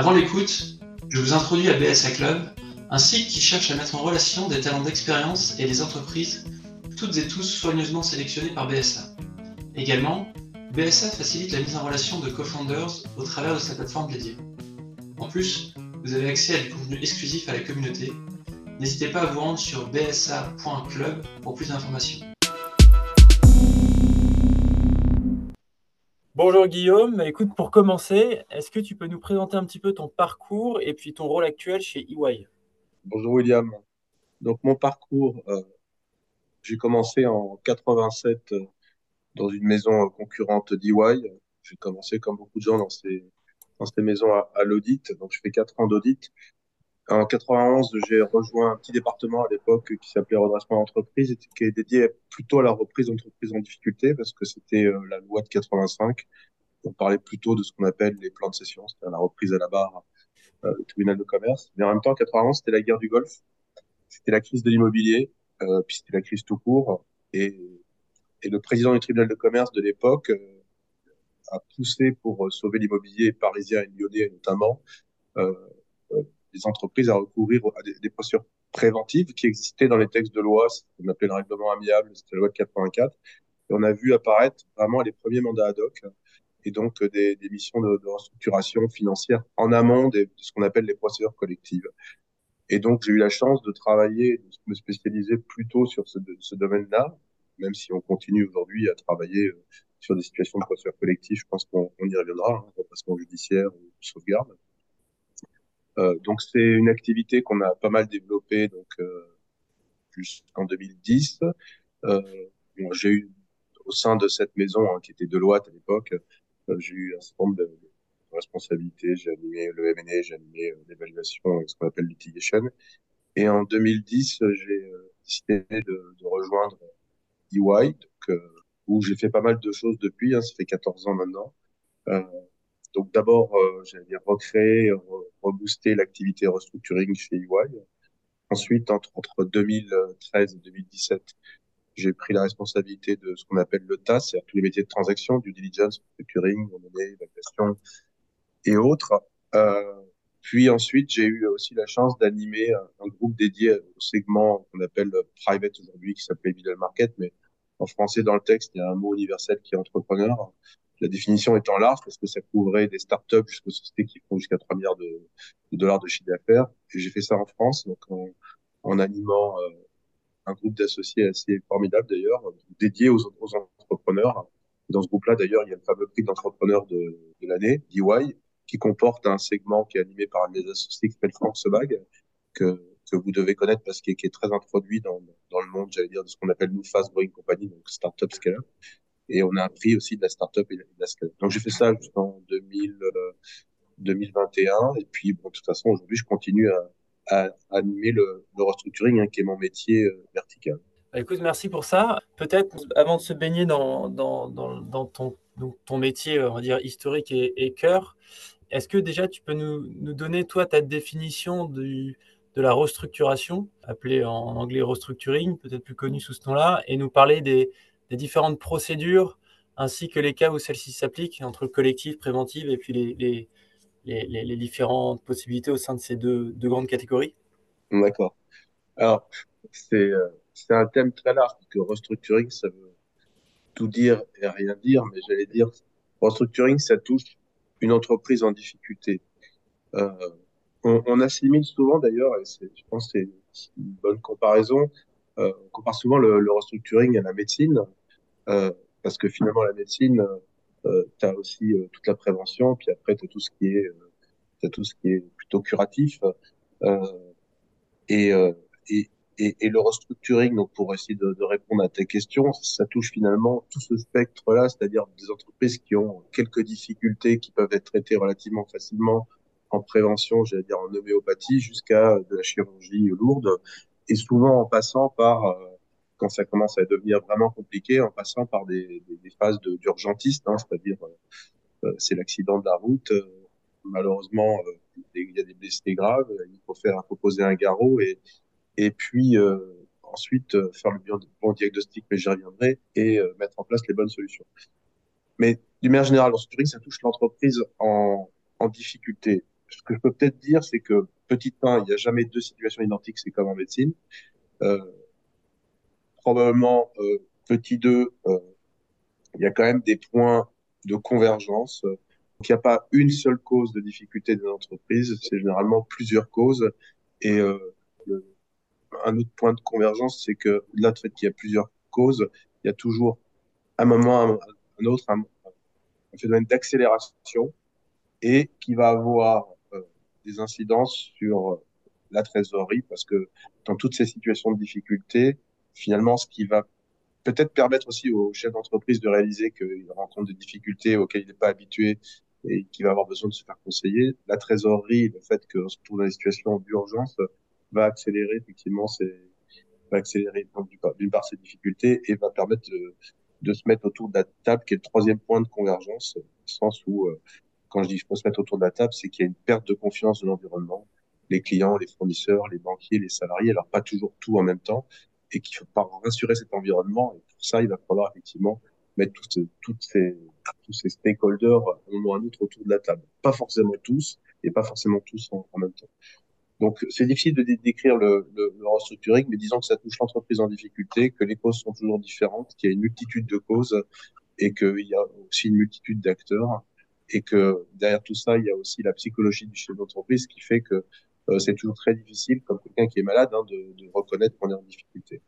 Avant l'écoute, je vous introduis à BSA Club, un site qui cherche à mettre en relation des talents d'expérience et des entreprises, toutes et tous soigneusement sélectionnés par BSA. Également, BSA facilite la mise en relation de co-founders au travers de sa plateforme dédiée. En plus, vous avez accès à des contenus exclusifs à la communauté. N'hésitez pas à vous rendre sur bsa.club pour plus d'informations. Bonjour Guillaume, écoute, pour commencer, est-ce que tu peux nous présenter un petit peu ton parcours et puis ton rôle actuel chez EY Bonjour William. Donc mon parcours, euh, j'ai commencé en 87 euh, dans une maison concurrente d'EY. J'ai commencé comme beaucoup de gens dans ces, dans ces maisons à, à l'audit, donc je fais quatre ans d'audit. En 91, j'ai rejoint un petit département à l'époque qui s'appelait redressement d'entreprise, qui est dédié plutôt à la reprise d'entreprises en difficulté, parce que c'était euh, la loi de 85. On parlait plutôt de ce qu'on appelle les plans de session, c'est-à-dire la reprise à la barre, euh, tribunal de commerce. Mais en même temps, 91, c'était la guerre du Golfe, c'était la crise de l'immobilier, euh, puis c'était la crise tout court. Et, et le président du tribunal de commerce de l'époque euh, a poussé pour sauver l'immobilier parisien et lyonnais notamment. Euh, des entreprises à recourir à des, des procédures préventives qui existaient dans les textes de loi, ce qu'on appelait le règlement amiable, c'était la loi de 84. Et on a vu apparaître vraiment les premiers mandats ad hoc et donc des, des missions de, de, restructuration financière en amont de ce qu'on appelle les procédures collectives. Et donc j'ai eu la chance de travailler, de me spécialiser plutôt sur ce, ce domaine-là, même si on continue aujourd'hui à travailler sur des situations de procédures collectives. Je pense qu'on y reviendra, hein, repassement judiciaire ou sauvegarde. Euh, donc c'est une activité qu'on a pas mal développée donc euh, jusqu'en 2010. Euh, bon, j'ai eu au sein de cette maison hein, qui était Deloitte à l'époque, euh, j'ai eu un certain nombre de, responsabilités. J'ai animé le M&A, j'ai animé euh, l'évaluation, ce qu'on appelle litigation. Et en 2010, j'ai décidé de, de, rejoindre EY, donc, où j'ai fait pas mal de choses depuis. Hein, ça fait 14 ans maintenant. Euh, donc d'abord, euh, j'allais dire recréer, rebooster l'activité restructuring chez EY. Ensuite, entre, entre 2013 et 2017, j'ai pris la responsabilité de ce qu'on appelle le TAS, c'est-à-dire tous les métiers de transaction, due diligence, restructuring, monnaie, évaluation et autres. Euh, puis ensuite, j'ai eu aussi la chance d'animer un, un, groupe dédié au segment qu'on appelle private aujourd'hui, qui s'appelait middle market, mais en français dans le texte, il y a un mot universel qui est entrepreneur la définition étant large parce que ça couvrait des startups jusqu'aux sociétés qui font jusqu'à 3 milliards de, dollars de chiffre d'affaires. J'ai fait ça en France, donc en, en animant euh, un groupe d'associés assez formidable d'ailleurs, dédié aux, aux, entrepreneurs. Dans ce groupe-là, d'ailleurs, il y a le fameux prix d'entrepreneur de, de l'année, DY, qui comporte un segment qui est animé par un des associés qui s'appelle Franck Sebag, que, que vous devez connaître parce qu'il est très introduit dans, dans le monde, j'allais dire, de ce qu'on appelle nous fast growing company, donc startup scale et on a appris aussi de la startup et de la scale. Donc j'ai fait ça jusqu'en 2000, euh, 2021 et puis bon, de toute façon aujourd'hui je continue à, animer le, le restructuring hein, qui est mon métier euh, vertical. Bah, écoute, merci pour ça. Peut-être avant de se baigner dans, ton, métier, on va dire historique et, cœur, est-ce que déjà tu peux nous, donner toi ta définition de la restructuration, appelée en anglais restructuring, peut-être plus connu sous ce nom-là, et nous parler des, des différentes procédures ainsi que les cas où celles-ci s'appliquent entre collectif, préventive et puis les, les, les, différentes possibilités au sein de ces deux, deux grandes catégories D'accord. Alors, c'est euh, un thème très large, parce que restructuring, ça veut tout dire et rien dire, mais j'allais dire, restructuring, ça touche une entreprise en difficulté. Euh, on, assimile souvent d'ailleurs, et je pense que c'est une bonne comparaison, euh, on compare souvent le, le, restructuring à la médecine, parce que finalement la médecine, euh, tu as aussi euh, toute la prévention, puis après tu tout ce qui est as tout ce qui est plutôt curatif et, et, et, et, le restructuring, donc pour essayer de, de, répondre à tes questions, ça touche finalement tout ce spectre-là, c'est-à-dire des entreprises qui ont quelques difficultés qui peuvent être traitées relativement facilement en prévention, j'allais dire en homéopathie, jusqu'à de la chirurgie lourde, et souvent en passant par quand ça commence à devenir vraiment compliqué, en passant par des, des, des phases d'urgentiste, hein, c'est-à-dire euh, c'est l'accident de la route, euh, malheureusement euh, il y a des blessés graves, il faut faire, faut poser un garrot et et puis ensuite faire le bon diagnostic, mais j'y reviendrai, et mettre en place les bonnes solutions. Mais d'une manière générale, le structuring, ça touche l'entreprise en, en difficulté. ce que je peux peut-être dire, c'est que petit 1, il n'y a jamais deux situations identiques, c'est comme en médecine. Euh, probablement, euh, petit 2, euh, il y a quand même des points de convergence. Donc, il n'y a pas une seule cause de difficulté de l'entreprise, c'est généralement plusieurs causes. Et euh, un autre point de convergence, c'est que là, fait qu'il y a plusieurs causes, il y a toujours un moment, un, un autre, un, un phénomène d'accélération et qui va avoir euh, des incidences sur euh, la trésorerie parce que dans toutes ces situations de difficulté, finalement, ce qui va peut-être permettre aussi au chef d'entreprise de réaliser qu'il rencontre des difficultés auxquelles il n'est pas habitué et qu'il va avoir besoin de se faire conseiller, la trésorerie, le fait qu'on se trouve dans des situations d'urgence va accélérer effectivement ces, va accélérer d'une part ces difficultés et va permettre de, de se mettre autour de la table, qui est le troisième point de convergence, au sens où, euh, quand je dis qu'il faut se mettre autour de la table, c'est qu'il y a une perte de confiance de l'environnement, les clients, les fournisseurs, les banquiers, les salariés, alors pas toujours tout en même temps, et qu'il faut pas rassurer cet environnement. Et pour ça, il va falloir effectivement mettre tous, toutes ces, tous ces stakeholders, un ou un autre, autour de la table. Pas forcément tous, et pas forcément tous en, même temps. Donc, c'est difficile de décrire le, le, le, restructuring, mais disons que ça touche l'entreprise en difficulté, que les causes sont toujours différentes, qu'il y a une multitude de causes et qu'il y a aussi une multitude d'acteurs et que derrière tout ça, il y a aussi la psychologie du chef d'entreprise qui fait que c'est toujours très difficile, comme quelqu'un qui est malade, hein, de, de reconnaître qu'on est en difficulté.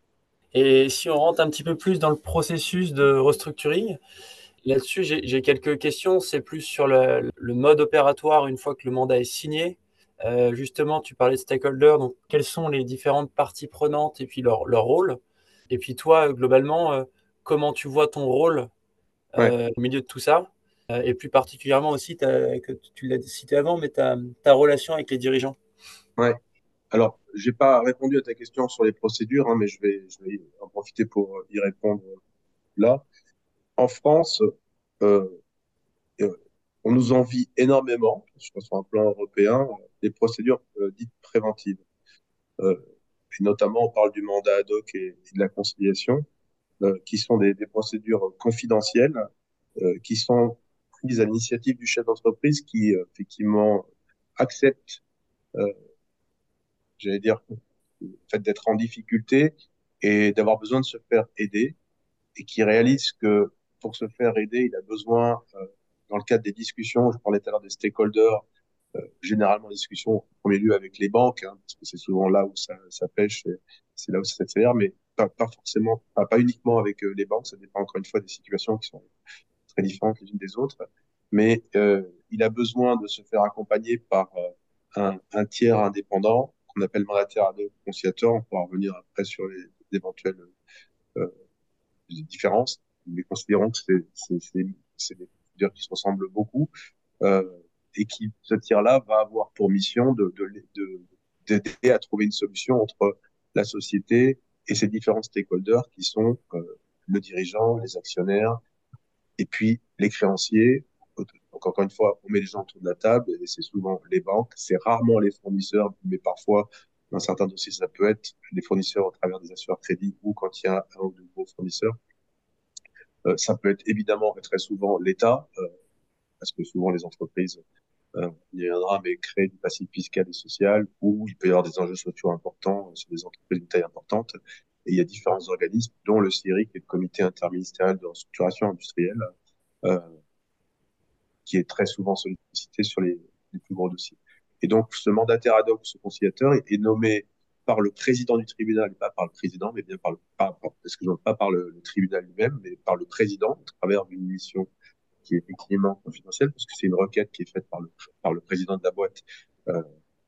Et si on rentre un petit peu plus dans le processus de restructuring, là-dessus, j'ai quelques questions. C'est plus sur le, le, mode opératoire une fois que le mandat est signé. Euh, justement, tu parlais de stakeholders, donc quelles sont les différentes parties prenantes et puis leur, leur rôle? Et puis toi, globalement, euh, comment tu vois ton rôle euh, ouais. au milieu de tout ça? Et plus particulièrement aussi, que tu l'as cité avant, mais ta, ta relation avec les dirigeants. Ouais. Alors, j'ai pas répondu à ta question sur les procédures, hein, mais je vais, je vais en profiter pour y répondre là. En France, euh, on nous envie énormément, sur un plan européen, des procédures euh, dites préventives. Euh, et notamment, on parle du mandat ad hoc et, de la conciliation, euh, qui sont des, des procédures confidentielles, qui sont prises à l'initiative du chef d'entreprise qui, effectivement, accepte, j'allais dire, le fait d'être en difficulté et d'avoir besoin de se faire aider, et qui réalise que pour se faire aider, il a besoin, euh, dans le cadre des discussions, je parlais tout à l'heure des stakeholders, euh, généralement discussions en premier lieu avec les banques, hein, parce que c'est souvent là où ça, ça pêche, c'est là où ça s'accélère, mais pas, forcément, pas, pas uniquement avec euh, les banques, ça dépend encore une fois des situations qui sont très différentes les unes des autres, mais euh, il a besoin de se faire accompagner par un, un tiers indépendant qu'on appelle hoc conciliateur, on pourra revenir après sur les, les éventuelles euh, différences, mais considérons que c'est des procédures qui se ressemblent beaucoup. Euh, et qui, ce tir-là, va avoir pour mission de, de, d'aider à trouver une solution entre la société et ses différents stakeholders qui sont euh, le dirigeant, les actionnaires et puis les créanciers. Donc encore une fois, on met les gens autour de la table et c'est souvent les banques, c'est rarement les fournisseurs, mais parfois dans certains dossiers ça peut être les fournisseurs au travers des assureurs crédits ou quand il y a un ou deux gros fournisseurs. Euh, ça peut être évidemment et très souvent l'État, euh, parce que souvent les entreprises euh, il y aura mais créer du passif fiscal et social où il peut y avoir des enjeux sociaux importants sur des entreprises de taille importante. Et il y a différents organismes, dont le CIRIC le Comité interministériel de restructuration industrielle, euh, qui est très souvent sollicité sur les, plus gros dossiers. Et donc, ce mandataire ad hoc, ce conciliateur, est, nommé par le président du tribunal, pas par le président, mais bien par le, pas, pas par le, tribunal lui-même, mais par le président, à travers une mission qui est effectivement confidentielle, parce que c'est une requête qui est faite par le, par le président de la boîte euh,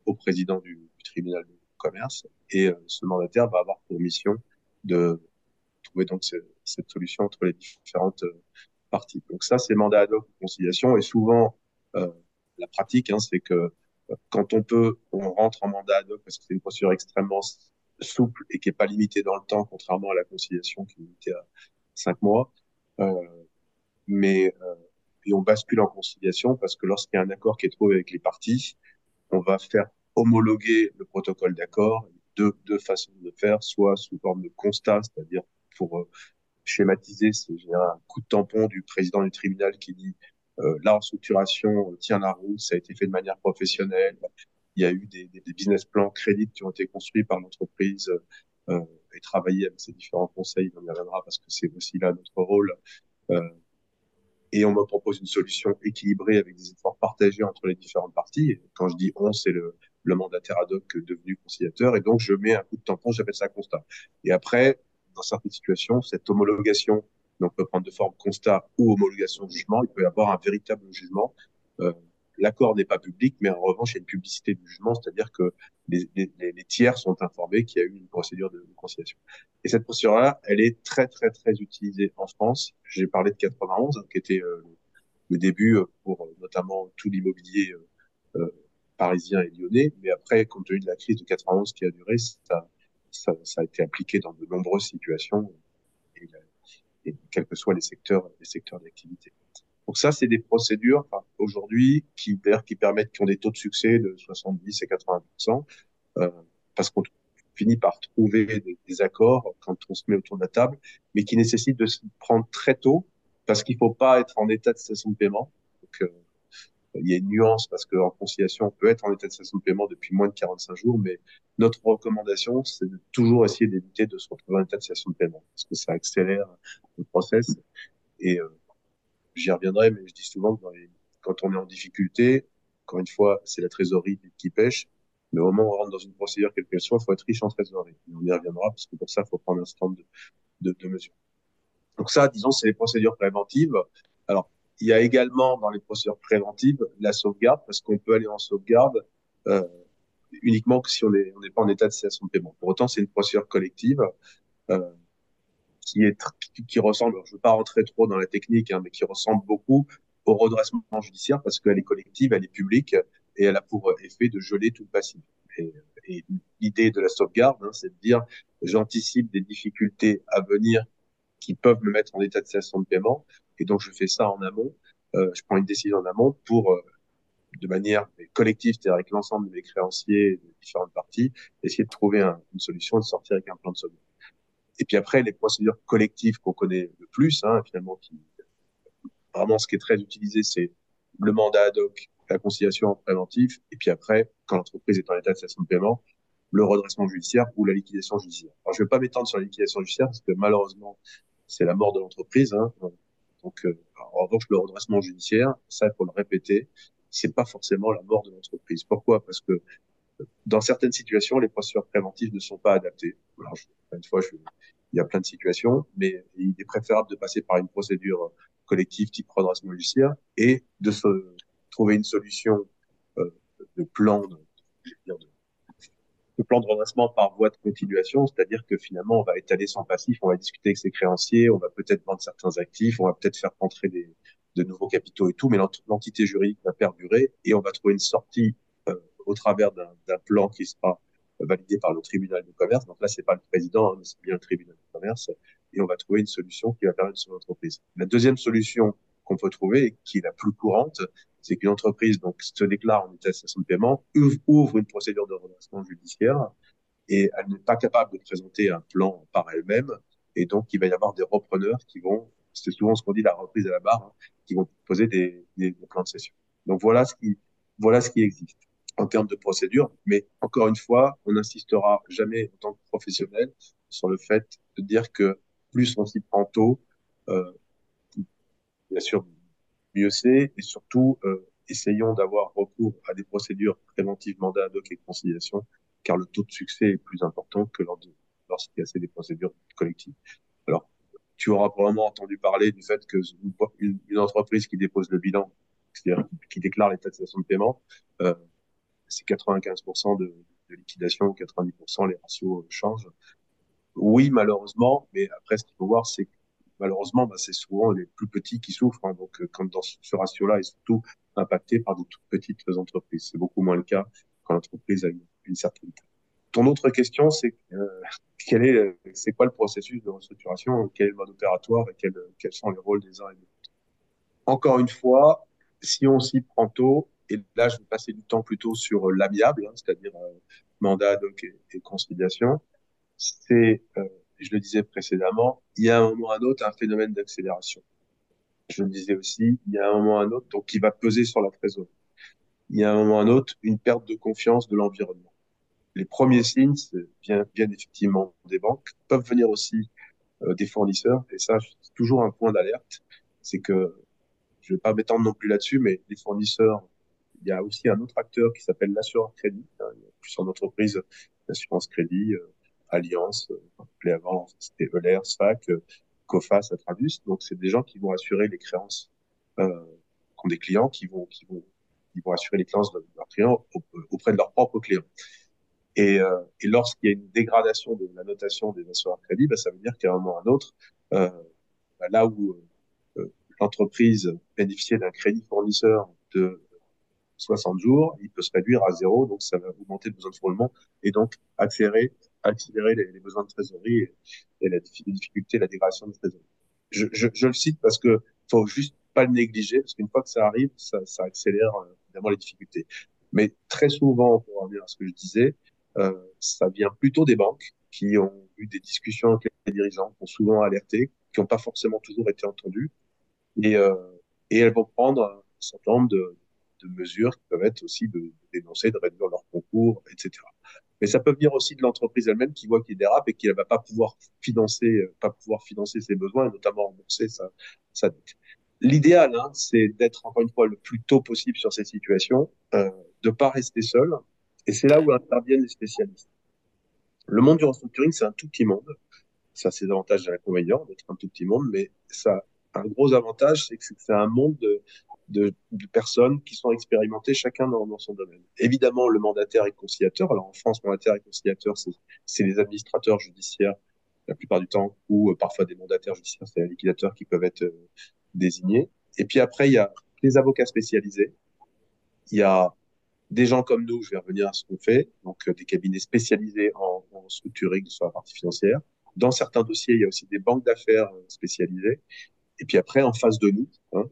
au président du, tribunal de commerce. Et euh, ce mandataire va avoir pour mission de trouver donc ce, cette solution entre les différentes euh, Donc ça, c'est mandat ad hoc de conciliation. Et souvent, euh, la pratique, hein, c'est que euh, quand on peut, on rentre en mandat ad hoc parce que c'est une procédure extrêmement souple et qui n'est pas limitée dans le temps, contrairement à la conciliation qui est limitée à cinq mois. Euh, mais euh, et on bascule en conciliation parce que lorsqu'il y a un accord qui est trouvé avec les parties, on va faire homologuer le protocole d'accord, deux, deux façons de faire, soit sous forme de constat, c'est-à-dire pour schématiser, c'est un coup de tampon du président du tribunal qui dit euh, la restructuration tient la route, ça a été fait de manière professionnelle. Il y a eu des, des, business plans crédits qui ont été construits par l'entreprise euh, et travaillés avec ces différents conseils. On y reviendra parce que c'est aussi là notre rôle. Euh, et on me propose une solution équilibrée avec des efforts partagés entre les différentes parties. Quand je dis on, c'est le, le mandataire ad hoc devenu conciliateur. Et donc, je mets un coup de tampon, j'appelle ça constat. Et après, dans certaines situations, cette homologation donc peut prendre de forme constat ou homologation de jugement. Il peut y avoir un véritable jugement. Euh, L'accord n'est pas public, mais en revanche, il y a une publicité du jugement, c'est-à-dire que les, les, les, tiers sont informés qu'il y a eu une procédure de, conciliation. Et cette procédure-là, elle est très, très, très utilisée en France. J'ai parlé de 91, hein, qui était euh, le début pour euh, notamment tout l'immobilier euh, euh, parisien et lyonnais. Mais après, compte tenu de la crise de 91 qui a duré, ça, ça, ça a été appliqué dans de nombreuses situations, et, et quels que soient les secteurs, les secteurs d'activité. Donc ça, c'est des procédures enfin, aujourd'hui qui, qui permettent, qui ont des taux de succès de 70 et 80 euh, parce qu'on finit par trouver des, accords quand on se met autour de la table, mais qui nécessitent de se prendre très tôt parce qu'il faut pas être en état de cessation de paiement. Donc, euh, il y a une nuance parce qu'en conciliation, on peut être en état de cessation de paiement depuis moins de 45 jours, mais notre recommandation, c'est de toujours essayer d'éviter de se retrouver en état de cessation de paiement parce que ça accélère le process. Et euh, j'y reviendrai, mais je dis souvent que quand on est en difficulté, encore une fois, c'est la trésorerie qui pêche. Mais au moment où on rentre dans une procédure, quelle qu'elle soit, il faut être riche en trésorerie. on y reviendra parce que pour ça, il faut prendre un stand de, de, de mesures. Donc ça, disons, c'est les procédures préventives. Alors, il y a également dans les procédures préventives la sauvegarde, parce qu'on peut aller en sauvegarde euh, uniquement que si on n'est on pas en état de cessation de paiement. Pour autant, c'est une procédure collective euh, qui est qui ressemble. je ne veux pas rentrer trop dans la technique, hein, mais qui ressemble beaucoup au redressement judiciaire parce qu'elle est collective, elle est publique et elle a pour effet de geler tout le passif. Et, et l'idée de la sauvegarde, hein, c'est de dire j'anticipe des difficultés à venir qui peuvent me mettre en état de cessation de paiement. Et donc, je fais ça en amont. Euh, je prends une décision en amont pour, euh, de manière collective, c'est-à-dire avec l'ensemble de mes créanciers de différentes parties, essayer de trouver un, une solution et de sortir avec un plan de sauvegarde. Et puis après, les procédures collectives qu'on connaît le plus, hein, finalement, qui, vraiment, ce qui est très utilisé, c'est le mandat ad hoc, la conciliation préventive, et puis après, quand l'entreprise est en état de cessation de paiement, le redressement judiciaire ou la liquidation judiciaire. Alors, je ne vais pas m'étendre sur la liquidation judiciaire parce que malheureusement, c'est la mort de l'entreprise. Hein. Donc, euh, en revanche, le redressement judiciaire, ça, il faut le répéter, c'est pas forcément la mort de l'entreprise. Pourquoi? Parce que dans certaines situations, les procédures préventives ne sont pas adaptées. Alors, une fois, il y a plein de situations, mais il est préférable de passer par une procédure collective type redressement judiciaire et de se trouver une solution euh, de plan de, de, le plan de redressement par voie de continuation, c'est-à-dire que finalement, on va étaler son passif, on va discuter avec ses créanciers, on va peut-être vendre certains actifs, on va peut-être faire rentrer des, de nouveaux capitaux et tout, mais l'entité juridique va perdurer et on va trouver une sortie euh, au travers d'un plan qui sera validé par le tribunal de commerce. Donc là, c'est pas le président, hein, mais c'est bien le tribunal de commerce. Et on va trouver une solution qui va permettre sur l'entreprise. La deuxième solution qu'on peut trouver, qui est la plus courante, c'est qu'une entreprise donc se déclare en état de paiement, ouvre une procédure de redressement judiciaire et elle n'est pas capable de présenter un plan par elle-même. Et donc, il va y avoir des repreneurs qui vont, c'est souvent ce qu'on dit la reprise à la barre, hein, qui vont proposer des, des, des, plans de cession. Donc voilà ce qui, voilà ce qui existe en termes de procédure. Mais encore une fois, on n'insistera jamais en tant que professionnel sur le fait de dire que plus on s'y prend tôt, euh, bien sûr, mieux c'est, et surtout, euh, essayons d'avoir recours à des procédures préventives mandat ad hoc et conciliation, car le taux de succès est plus important que lorsqu'il y a des procédures collectives. Alors, tu auras probablement entendu parler du fait que une, une entreprise qui dépose le bilan, c'est-à-dire qui déclare de situation de paiement, euh, c'est 95% de, de, liquidation, 90% les ratios changent. Oui, malheureusement, mais après, ce qu'il faut voir, c'est que malheureusement, bah, c'est souvent les plus petits qui souffrent. Hein. donc, euh, quand dans ce ratio-là est surtout impacté par des toutes petites entreprises. C'est beaucoup moins le cas quand l'entreprise a une, certaine taille. Ton autre question, c'est euh, quel est, c'est quoi le processus de restructuration, quel est le mode opératoire et quel, quels sont les rôles des uns et des autres? Encore une fois, si on s'y prend tôt, et là, je vais passer du temps plutôt sur l'amiable, hein, c'est-à-dire euh, mandat donc et, et conciliation. C'est, euh, je le disais précédemment, il y a un moment ou un autre un phénomène d'accélération. je le disais aussi, il y a un moment ou un autre, donc qui va peser sur la trésorerie. Il y a un moment ou un autre une perte de confiance de l'environnement. Les premiers signes, bien, bien effectivement des banques, peuvent venir aussi euh, des fournisseurs, et ça, c'est toujours un point d'alerte, c'est que je vais pas m'étendre non plus là-dessus, mais les fournisseurs, il y a aussi un autre acteur qui s'appelle l'assureur crédit, hein, plus en entreprise, l'assurance crédit, euh, Alliance, euh, avant, c'était Euler, SFAC, euh, COFAS, Atradus. Donc, c'est des gens qui vont assurer les créances euh, qu'ont des clients, qui vont, qui vont, qui vont assurer les créances de leurs clients auprès de leurs propres clients. Et, euh, et lorsqu'il y a une dégradation de la notation des assureurs crédit, bah, ça veut dire qu'à un moment ou à un autre, euh, bah, là où euh, l'entreprise bénéficiait d'un crédit fournisseur de 60 jours, il peut se réduire à zéro, donc ça va augmenter le besoin de roulement et donc accélérer, accélérer les, les besoins de trésorerie et, la difficulté, la dégradation de trésorerie. Je, je, je, le cite parce que faut juste pas le négliger, parce qu'une fois que ça arrive, ça, ça accélère euh, évidemment les difficultés. Mais très souvent, pour revenir à ce que je disais, euh, ça vient plutôt des banques qui ont eu des discussions avec les dirigeants, qui ont souvent alerté, qui n'ont pas forcément toujours été entendues, et, euh, et elles vont prendre un certain nombre de, de mesures qui peuvent être aussi de, dénoncer, de réduire leur concours, etc. Mais ça peut venir aussi de l'entreprise elle-même qui voit qu'il dérape et qui ne va pas pouvoir financer, euh, pas pouvoir financer ses besoins et notamment rembourser sa, sa dette. L'idéal, hein, c'est d'être encore une fois le plus tôt possible sur ces situations, euh, de pas rester seul. Et c'est là où interviennent les spécialistes. Le monde du restructuring, c'est un tout petit monde. Ça a ses avantages et inconvénients d'être un tout petit monde, mais ça un gros avantage, c'est que c'est un monde de, personnes qui sont expérimentées chacun dans, son domaine. Évidemment, le mandataire et conciliateur. Alors en France, mandataire et conciliateur, c'est les administrateurs judiciaires la plupart du temps, ou euh, parfois des mandataires judiciaires, c'est les liquidateurs qui peuvent être euh, désignés. Et puis après, il y a les avocats spécialisés. Il y a des gens comme nous, je vais revenir à ce qu'on fait, donc euh, des cabinets spécialisés en, en structuring sur la partie financière. Dans certains dossiers, il y a aussi des banques d'affaires spécialisées. Et puis après, en face de nous, hein,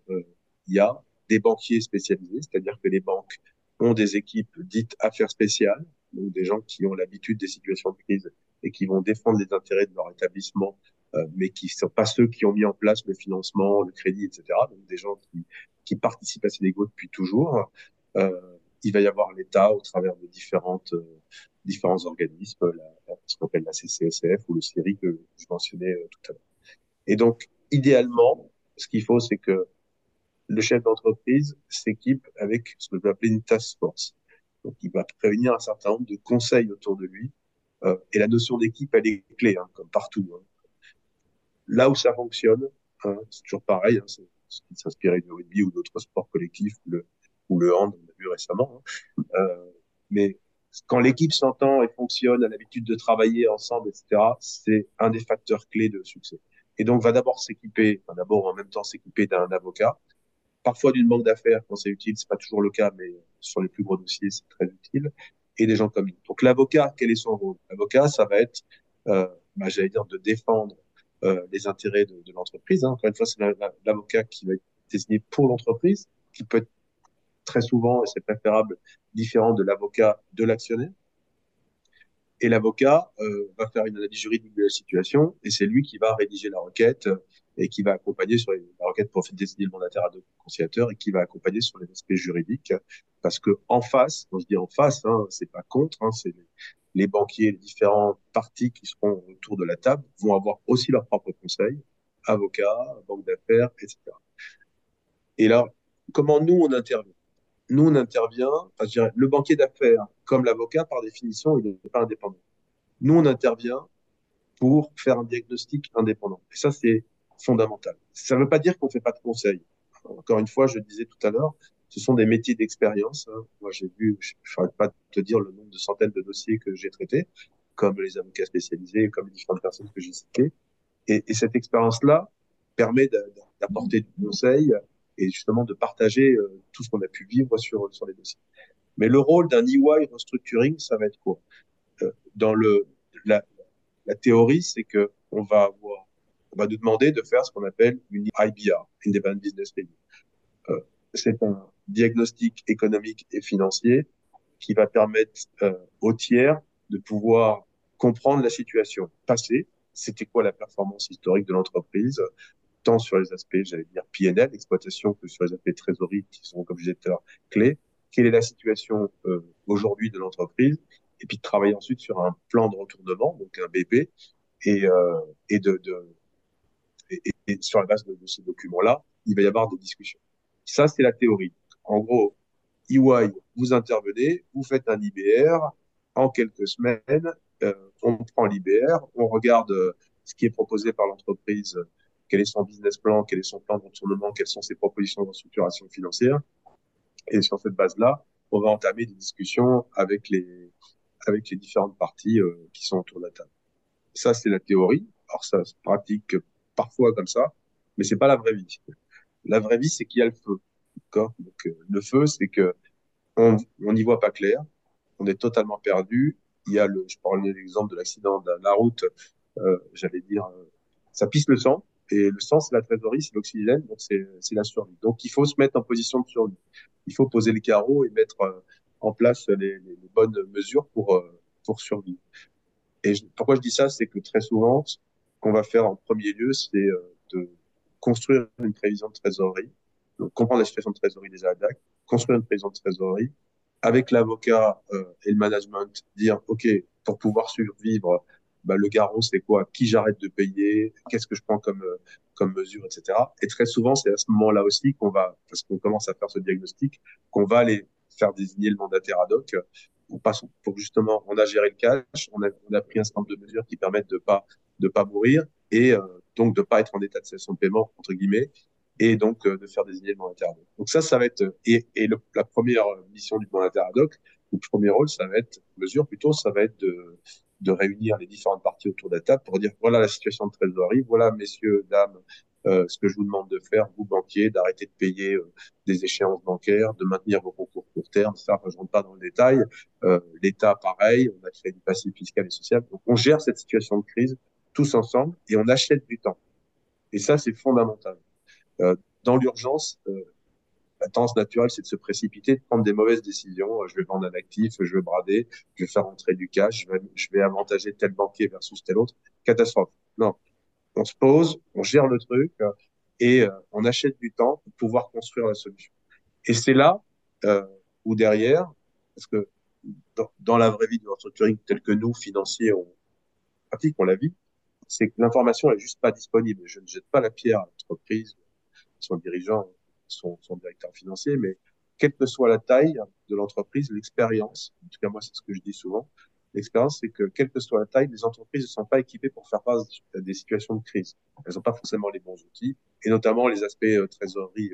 il y a des banquiers spécialisés, c'est-à-dire que les banques ont des équipes dites affaires spéciales, donc des gens qui ont l'habitude des situations de crise et qui vont défendre les intérêts de leur établissement, euh, mais qui ne sont pas ceux qui ont mis en place le financement, le crédit, etc. Donc des gens qui, qui participent à ces négos depuis toujours. Euh, il va y avoir l'État au travers de différentes, euh, différents organismes, la, ce qu'on appelle la CCSF ou le CIRI que je mentionnais euh, tout à l'heure. Et donc, idéalement, ce qu'il faut, c'est que le chef d'entreprise s'équipe avec ce que je vais appeler une task force. Donc, il va prévenir un certain nombre de conseils autour de lui. Euh, et la notion d'équipe, elle est clé, hein, comme partout. Hein. Là où ça fonctionne, hein, c'est toujours pareil, hein, c'est ce qui s'inspirait du rugby ou d'autres sports collectifs, le, ou le hand, on a vu récemment. Hein. Euh, mais quand l'équipe s'entend et fonctionne, a l'habitude de travailler ensemble, etc., c'est un des facteurs clés de succès. Et donc, va d'abord s'équiper, enfin, d'abord en même temps s'équiper d'un avocat, parfois d'une banque d'affaires quand c'est utile, c'est pas toujours le cas, mais sur les plus gros dossiers, c'est très utile, et des gens comme nous. Donc l'avocat, quel est son rôle? L'avocat, ça va être, euh, bah, j'allais dire, de défendre euh, les intérêts de, de l'entreprise. Hein. Encore une fois, c'est l'avocat qui va être désigné pour l'entreprise, qui peut être très souvent, et c'est préférable, différent de l'avocat de l'actionnaire. Et l'avocat euh, va faire une analyse juridique de la situation, et c'est lui qui va rédiger la requête et qui va accompagner sur les, la requête pour désigner le mandataire à deux conciliateurs et qui va accompagner sur les aspects juridiques. Parce que en face, quand je dis en face, hein, c'est pas contre, hein, c'est les, banquiers, les différents parties qui seront autour de la table vont avoir aussi leurs propres conseils, avocats, banque d'affaires, etc. Et là, comment nous on intervient? Nous on intervient, enfin, je dirais, le banquier d'affaires comme l'avocat par définition il n'est pas indépendant. Nous on intervient pour faire un diagnostic indépendant. Et ça c'est fondamental. Ça ne veut pas dire qu'on ne fait pas de conseils. Encore une fois, je disais tout à l'heure, ce sont des métiers d'expérience. Hein. Moi, j'ai vu, je ne pas de te dire le nombre de centaines de dossiers que j'ai traités, comme les avocats spécialisés, comme les différentes personnes que j'ai citées. Et, et cette expérience-là permet d'apporter du conseil et justement de partager euh, tout ce qu'on a pu vivre sur, sur les dossiers. Mais le rôle d'un EY restructuring, ça va être quoi? Euh, Dans le, la, la théorie, c'est que on va avoir on va nous demander de faire ce qu'on appelle une IBR, Independent Business Review. Euh, c'est un diagnostic économique et financier qui va permettre euh, aux tiers de pouvoir comprendre la situation passée, c'était quoi la performance historique de l'entreprise, tant sur les aspects, j'allais dire, PNL, exploitation, que sur les aspects trésorerie, qui sont, comme je disais tout clés. Quelle est la situation euh, aujourd'hui de l'entreprise? Et puis de travailler ensuite sur un plan de retournement, donc un BP, et, euh, et, de, de et, sur la base de, de ces documents-là, il va y avoir des discussions. Ça, c'est la théorie. En gros, EY, vous intervenez, vous faites un IBR, en quelques semaines, euh, on prend l'IBR, on regarde euh, ce qui est proposé par l'entreprise, quel est son business plan, quel est son plan de retournement, quelles sont ses propositions de structuration financière. Et sur cette base-là, on va entamer des discussions avec les, avec les différentes parties euh, qui sont autour de la table. Ça, c'est la théorie. Alors, ça se pratique parfois comme ça, mais c'est pas la vraie vie. La vraie vie, c'est qu'il y a le feu. D'accord? Donc, euh, le feu, c'est que on n'y voit pas clair, on est totalement perdu. Il y a le, je parlais l'exemple de l'accident de la route, euh, j'allais dire, euh, ça pisse le sang. Et le sang, c'est la trésorerie, c'est l'oxygène, donc c'est la survie. Donc, il faut se mettre en position de survie. Il faut poser les carreaux et mettre en place les, bonnes mesures pour, pour survivre. Et pourquoi je dis ça, c'est que très souvent, qu'on va faire en premier lieu, c'est de construire une prévision de trésorerie, donc comprendre la situation de trésorerie des ADAC, construire une prévision de trésorerie, avec l'avocat euh, et le management, dire, OK, pour pouvoir survivre, bah, le garant, c'est quoi? Qui j'arrête de payer? Qu'est-ce que je prends comme, euh, comme mesure, etc. Et très souvent, c'est à ce moment-là aussi qu'on va, parce qu'on commence à faire ce diagnostic, qu'on va aller faire désigner le mandataire ad hoc pour, pas, pour justement, on a géré le cash, on a, on a pris un certain nombre de mesures qui permettent de pas de pas mourir et euh, donc de pas être en état de cessation de paiement entre guillemets et donc euh, de faire désigner le mandataire ad. Donc ça, ça va être et, et le, la première mission du mandataire ad hoc, le premier rôle, ça va être mesure plutôt, ça va être de de réunir les différentes parties autour de la table pour dire voilà la situation de trésorerie, voilà messieurs, dames, euh, ce que je vous demande de faire, vous banquiers, d'arrêter de payer euh, des échéances bancaires, de maintenir vos concours court terme. Ça, je rentre pas dans le détail. Euh, L'État, pareil, on a créé du passif fiscal et social. Donc, on gère cette situation de crise tous ensemble et on achète du temps. Et ça, c'est fondamental. Euh, dans l'urgence, euh, la tendance naturelle, c'est de se précipiter, de prendre des mauvaises décisions. Je vais vendre un actif, je vais brader, je vais faire entrer du cash, je vais, je vais avantager tel banquier versus tel autre. Catastrophe. Non. On se pose, on gère le truc et euh, on achète du temps pour pouvoir construire la solution. Et c'est là euh, où derrière, parce que dans, dans, la vraie vie du restructuring tel que nous, financiers, on pratique, on la vit, c'est que l'information est juste pas disponible. Je ne jette pas la pierre à l'entreprise, son dirigeant, son, son directeur financier, mais quelle que soit la taille de l'entreprise, l'expérience, en tout cas moi c'est ce que je dis souvent, l'expérience c'est que quelle que soit la taille, les entreprises ne sont pas équipées pour faire face à des situations de crise. Elles n'ont pas forcément les bons outils, et notamment les aspects euh, trésorerie.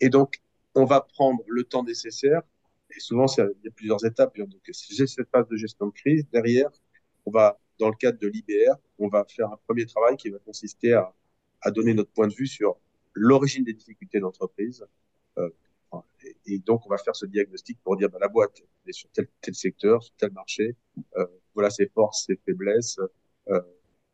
Et donc, on va prendre le temps nécessaire, et souvent il y a plusieurs étapes. Donc, si j'ai cette phase de gestion de crise, derrière, on va, dans le cadre de l'IBR, on va faire un premier travail qui va consister à, à donner notre point de vue sur l'origine des difficultés d'entreprise. Euh, et, donc, on va faire ce diagnostic pour dire, bah, la boîte est sur tel, tel secteur, sur tel marché, euh, voilà ses forces, ses faiblesses, euh,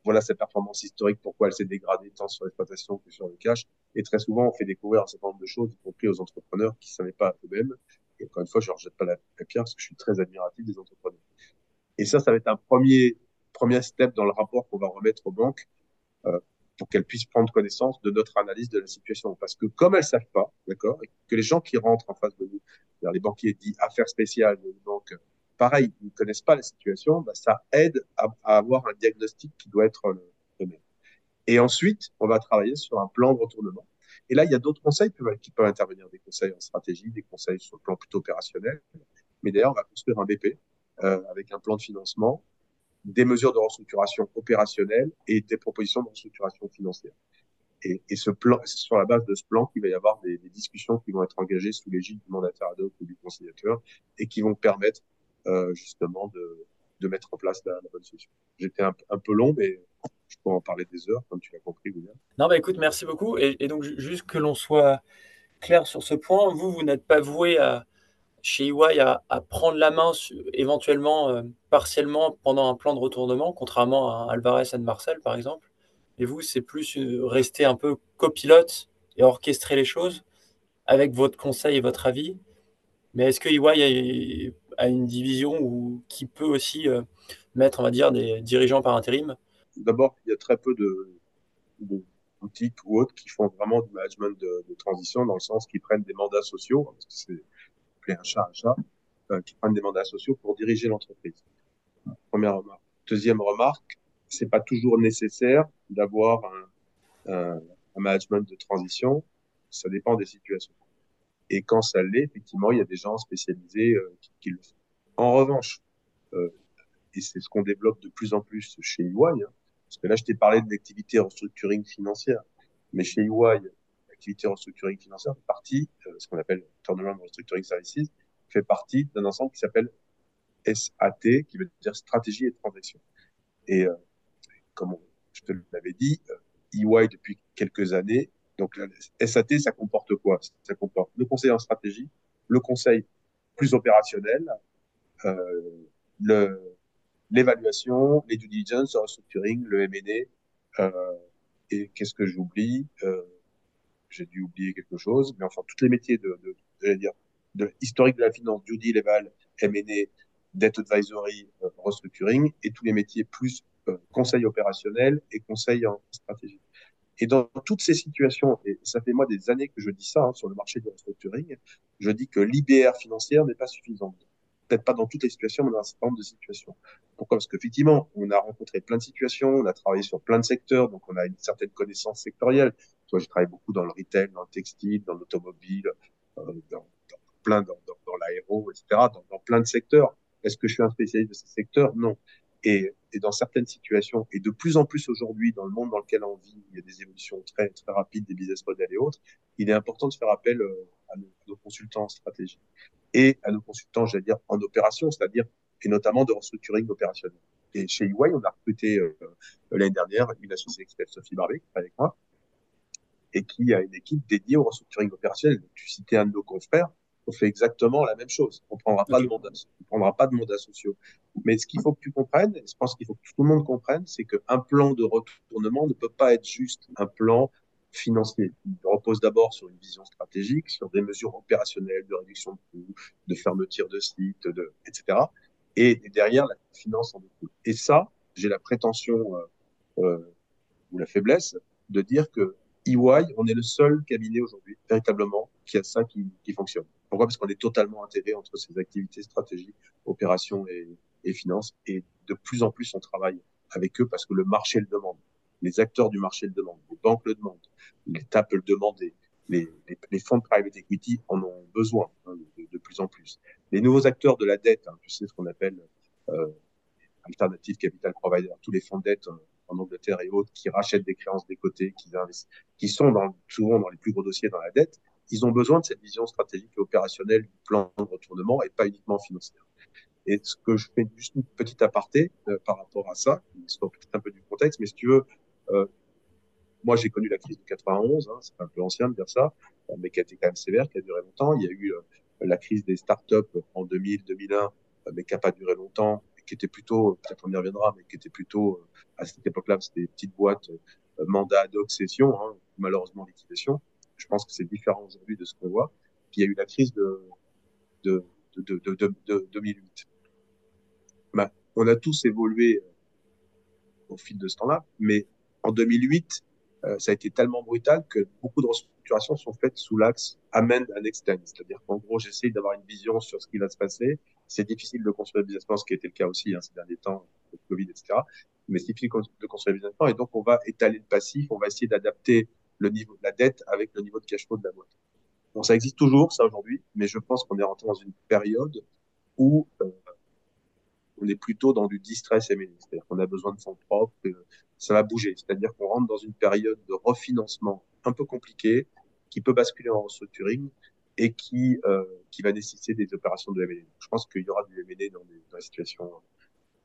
voilà sa performance historique, pourquoi elle s'est dégradée tant sur l'exploitation que sur le cash. Et très souvent, on fait découvrir un certain nombre de choses, y compris aux entrepreneurs qui ne savaient pas eux-mêmes. Et encore une fois, je ne leur jette pas la, pierre parce que je suis très admiratif des entrepreneurs. Et ça, ça va être un premier, premier step dans le rapport qu'on va remettre aux banques. Euh, pour qu'elles puissent prendre connaissance de notre analyse de la situation. Parce que comme elles savent pas, d'accord, que les gens qui rentrent en face de nous, les banquiers dits affaires spéciales, les banques, pareil, ils ne connaissent pas la situation, bah, ça aide à, avoir un diagnostic qui doit être le, même. Et ensuite, on va travailler sur un plan de retournement. Et là, il y a d'autres conseils qui peuvent, qui peuvent intervenir, des conseils en stratégie, des conseils sur le plan plutôt opérationnel. Mais d'ailleurs, on va construire un BP euh, avec un plan de financement des mesures de restructuration opérationnelle et des propositions de restructuration financière. Et, et ce plan, c'est sur la base de ce plan qu'il va y avoir des, des, discussions qui vont être engagées sous l'égide du mandataire ad hoc ou du conciliateur et qui vont permettre euh, justement de, de mettre en place la, la bonne solution. J'étais un, un, peu long, mais je peux en parler des heures, comme tu l'as compris, William. Non, bah écoute, merci beaucoup. Et, et donc, juste que l'on soit clair sur ce point, vous, vous n'êtes pas voué à, chez EY à, à, prendre la main éventuellement euh, partiellement pendant un plan de retournement, contrairement à Alvarez et Marcel par exemple. Et vous, c'est plus euh, rester un peu copilote et orchestrer les choses avec votre conseil et votre avis. Mais est-ce que EY a, a, une division qui peut aussi euh, mettre, on va dire, des dirigeants par intérim? D'abord, il y a très peu de, boutiques ou autres qui font vraiment du management de, transition dans le sens qu'ils prennent des mandats sociaux, un chat un chat, euh, qui prennent des mandats sociaux pour diriger l'entreprise. Première remarque. Deuxième remarque, c'est pas toujours nécessaire d'avoir un, un, un, management de transition. Ça dépend des situations. Et quand ça l'est, effectivement, il y a des gens spécialisés euh, qui, qui, le font. En revanche, euh, et c'est ce qu'on développe de plus en plus chez EY, hein, parce que là, je t'ai parlé de l'activité restructuring financière, mais chez EY, l'activité restructuring financière fait partie, euh, ce qu'on appelle Turnaround Restructuring Services, fait partie d'un ensemble qui s'appelle SAT, qui veut dire stratégie et transaction. Et euh, comme je te l'avais dit, EY depuis quelques années, donc SAT, ça comporte quoi? Ça comporte le conseil en stratégie, le conseil plus opérationnel, euh, l'évaluation, les due diligence, le restructuring, le M&A, euh, et qu'est-ce que j'oublie? Euh, J'ai dû oublier quelque chose, mais enfin tous les métiers de, de, de dire, historique de la finance, due deal, eval, M&A, debt advisory, euh, restructuring, et tous les métiers plus euh, conseil opérationnel et conseil en stratégie. Et dans toutes ces situations, et ça fait moi des années que je dis ça hein, sur le marché du restructuring, je dis que l'IBR financière n'est pas suffisante peut-être pas dans toutes les situations, mais dans un certain nombre de situations. Pourquoi? Parce qu'effectivement, on a rencontré plein de situations, on a travaillé sur plein de secteurs, donc on a une certaine connaissance sectorielle. Toi, j'ai travaillé beaucoup dans le retail, dans le textile, dans l'automobile, euh, dans, dans, plein, dans, dans, dans l'aéro, etc., dans, dans, plein de secteurs. Est-ce que je suis un spécialiste de ces secteurs? Non. Et, et, dans certaines situations, et de plus en plus aujourd'hui, dans le monde dans lequel on vit, il y a des évolutions très, très rapides des business models et autres, il est important de faire appel euh, à nos, à nos consultants en stratégie et à nos consultants, j'allais dire, en opération, c'est-à-dire, et notamment de restructuring opérationnel. Et chez EY, on a recruté euh, l'année dernière une associée qui s'appelle Sophie Barbet, qui avec moi, et qui a une équipe dédiée au restructuring opérationnel. Tu citais un de nos confrères, on fait exactement la même chose. On prendra pas de mandat, on prendra pas de mandats sociaux. Mais ce qu'il faut que tu comprennes, et je pense qu'il faut que tout le monde comprenne, c'est qu'un plan de retournement ne peut pas être juste un plan financier. Il repose d'abord sur une vision stratégique, sur des mesures opérationnelles de réduction de coûts, de fermeture de sites, de, etc. Et, et derrière, la finance en découle. Et ça, j'ai la prétention euh, euh, ou la faiblesse de dire que EY, on est le seul cabinet aujourd'hui, véritablement, qui a ça qui, qui fonctionne. Pourquoi? Parce qu'on est totalement intégré entre ces activités stratégiques, opérations et, et finances. Et de plus en plus, on travaille avec eux parce que le marché le demande les acteurs du marché le demandent, les banques le demandent, les TAP le demandent, les, les, les, fonds de private equity en ont besoin hein, de, de, plus en plus. Les nouveaux acteurs de la dette, hein, tu sais ce qu'on appelle euh, alternative capital provider, tous les fonds de dette en, Angleterre et autres qui rachètent des créances des côtés, qui, qui sont dans, souvent dans les plus gros dossiers dans la dette, ils ont besoin de cette vision stratégique et opérationnelle du plan de retournement et pas uniquement financière. Et ce que je fais juste une petite aparté euh, par rapport à ça, qui peut-être un peu du contexte, mais si tu veux, euh, moi, j'ai connu la crise de 91, hein, c'est un peu ancien de dire ça, mais qui a été quand même sévère, qui a duré longtemps. Il y a eu euh, la crise des startups en 2000, 2001, euh, mais qui n'a pas duré longtemps, qui était plutôt, peut-être on y reviendra, mais qui était plutôt, euh, à cette époque-là, c'était des petites boîtes, euh, mandat ad hein, malheureusement liquidation. Je pense que c'est différent aujourd'hui de ce qu'on voit. Puis il y a eu la crise de, de, de, de, de, de 2008. Ben, on a tous évolué au fil de ce temps-là, mais en 2008, euh, ça a été tellement brutal que beaucoup de restructurations sont faites sous l'axe amend and extend. C'est-à-dire qu'en gros, j'essaie d'avoir une vision sur ce qui va se passer. C'est difficile de construire le business plan, ce qui été le cas aussi hein, ces derniers temps, le Covid, etc. Mais c'est difficile de construire le business plan. Et donc, on va étaler le passif, on va essayer d'adapter le niveau de la dette avec le niveau de cash flow de la boîte. Bon, ça existe toujours, ça, aujourd'hui, mais je pense qu'on est rentré dans une période où euh, on est plutôt dans du distress M&A. C'est-à-dire qu'on a besoin de fonds propres, ça va bouger. C'est-à-dire qu'on rentre dans une période de refinancement un peu compliquée, qui peut basculer en restructuring et qui, euh, qui va nécessiter des opérations de M&A. Je pense qu'il y aura du M&A dans des, dans des situations,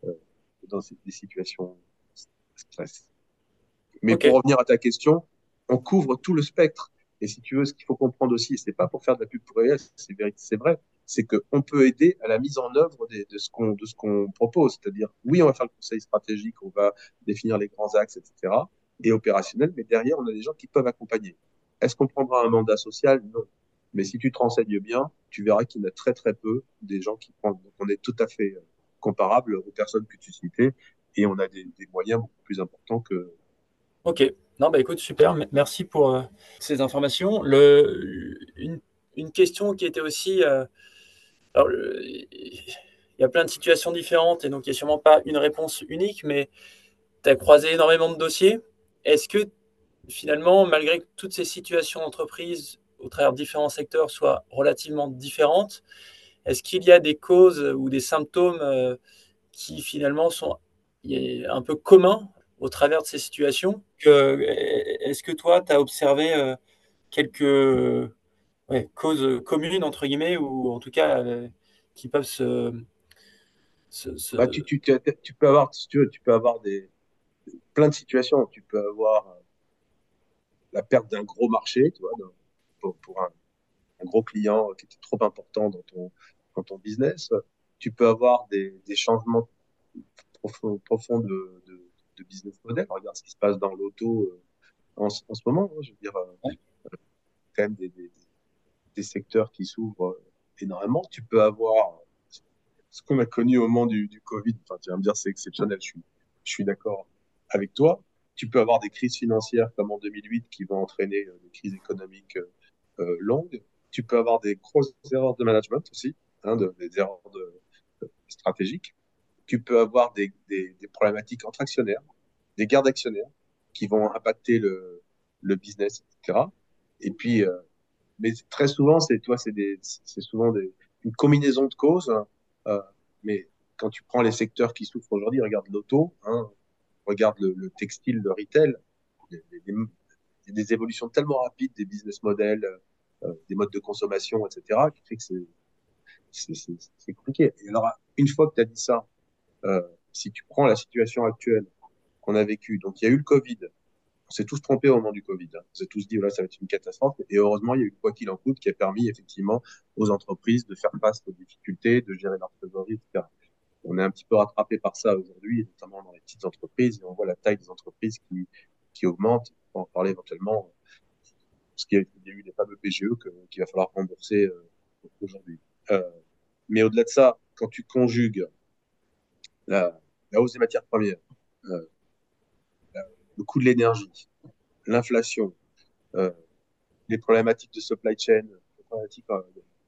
euh, dans des situations stress. Mais okay. pour revenir à ta question, on couvre tout le spectre. Et si tu veux, ce qu'il faut comprendre aussi, c'est pas pour faire de la pub pour réel, c'est vrai, c'est qu'on peut aider à la mise en œuvre de, de ce qu'on de ce qu'on propose. C'est-à-dire, oui, on va faire le conseil stratégique, on va définir les grands axes, etc. et opérationnel, mais derrière, on a des gens qui peuvent accompagner. Est-ce qu'on prendra un mandat social? Non. Mais si tu te renseignes bien, tu verras qu'il y en a très très peu des gens qui prennent. Donc, on est tout à fait comparable aux personnes que tu citais et on a des, moyens beaucoup plus importants que Ok. Non, bah écoute, super. Merci pour euh, ces informations. Le, une, une, question qui était aussi. Euh, alors, il y a plein de situations différentes et donc il n'y a sûrement pas une réponse unique, mais tu as croisé énormément de dossiers. Est-ce que finalement, malgré toutes ces situations d'entreprise au travers de différents secteurs soient relativement différentes, est-ce qu'il y a des causes ou des symptômes euh, qui finalement sont un peu communs au travers de ces situations? Est-ce que toi, tu as observé euh, quelques causes communes, entre guillemets, ou en tout cas euh, qui peuvent se... Bah, tu, tu, tu, peux avoir, tu, veux, tu peux avoir des, plein de situations. Tu peux avoir la perte d'un gros marché, tu vois, pour, pour un, un, gros client qui était trop important dans ton, dans ton business. Tu peux avoir des, des changements profonds, profonds de, de, de, business model. Regarde ce qui se passe dans l'auto euh, en, en, ce moment. Hein, je veux dire, euh, ouais. quand même des, des, des secteurs qui s'ouvrent énormément. Tu peux avoir ce qu'on a connu au moment du, du Covid. Enfin, tu vas me dire, c'est exceptionnel. Je suis, je suis d'accord avec toi. Tu peux avoir des crises financières comme en 2008 qui vont entraîner euh, des crises économiques euh, longues. Tu peux avoir des grosses erreurs de management aussi, hein, de, des erreurs de, de, stratégiques. Tu peux avoir des, des, des, problématiques entre actionnaires, des guerres d'actionnaires qui vont impacter le, le business, etc. Et puis, euh, mais très souvent, c'est toi, c'est c'est souvent des, une combinaison de causes. Hein, euh, mais quand tu prends les secteurs qui souffrent aujourd'hui, regarde l'auto, hein, regarde le, le, textile, le retail, a des évolutions tellement rapides des business models, euh, des modes de consommation, etc., qui fait que c'est compliqué. Et alors, une fois que tu as dit ça, euh, si tu prends la situation actuelle qu'on a vécue, donc il y a eu le Covid, on s'est tous trompés au moment du Covid. Hein. On s'est tous dit, voilà, ça va être une catastrophe. Et heureusement, il y a eu quoi qu'il en coûte qui a permis effectivement aux entreprises de faire face aux difficultés, de gérer leur trésorerie, etc on est un petit peu rattrapé par ça aujourd'hui, notamment dans les petites entreprises, et on voit la taille des entreprises qui, qui augmente. On va en parler éventuellement, parce qu'il y a eu les fameux PGE qu'il va falloir rembourser euh, aujourd'hui. Euh, mais au-delà de ça, quand tu conjugues la, hausse des matières premières, euh, le coût de l'énergie, l'inflation, les problématiques de supply chain, les problématiques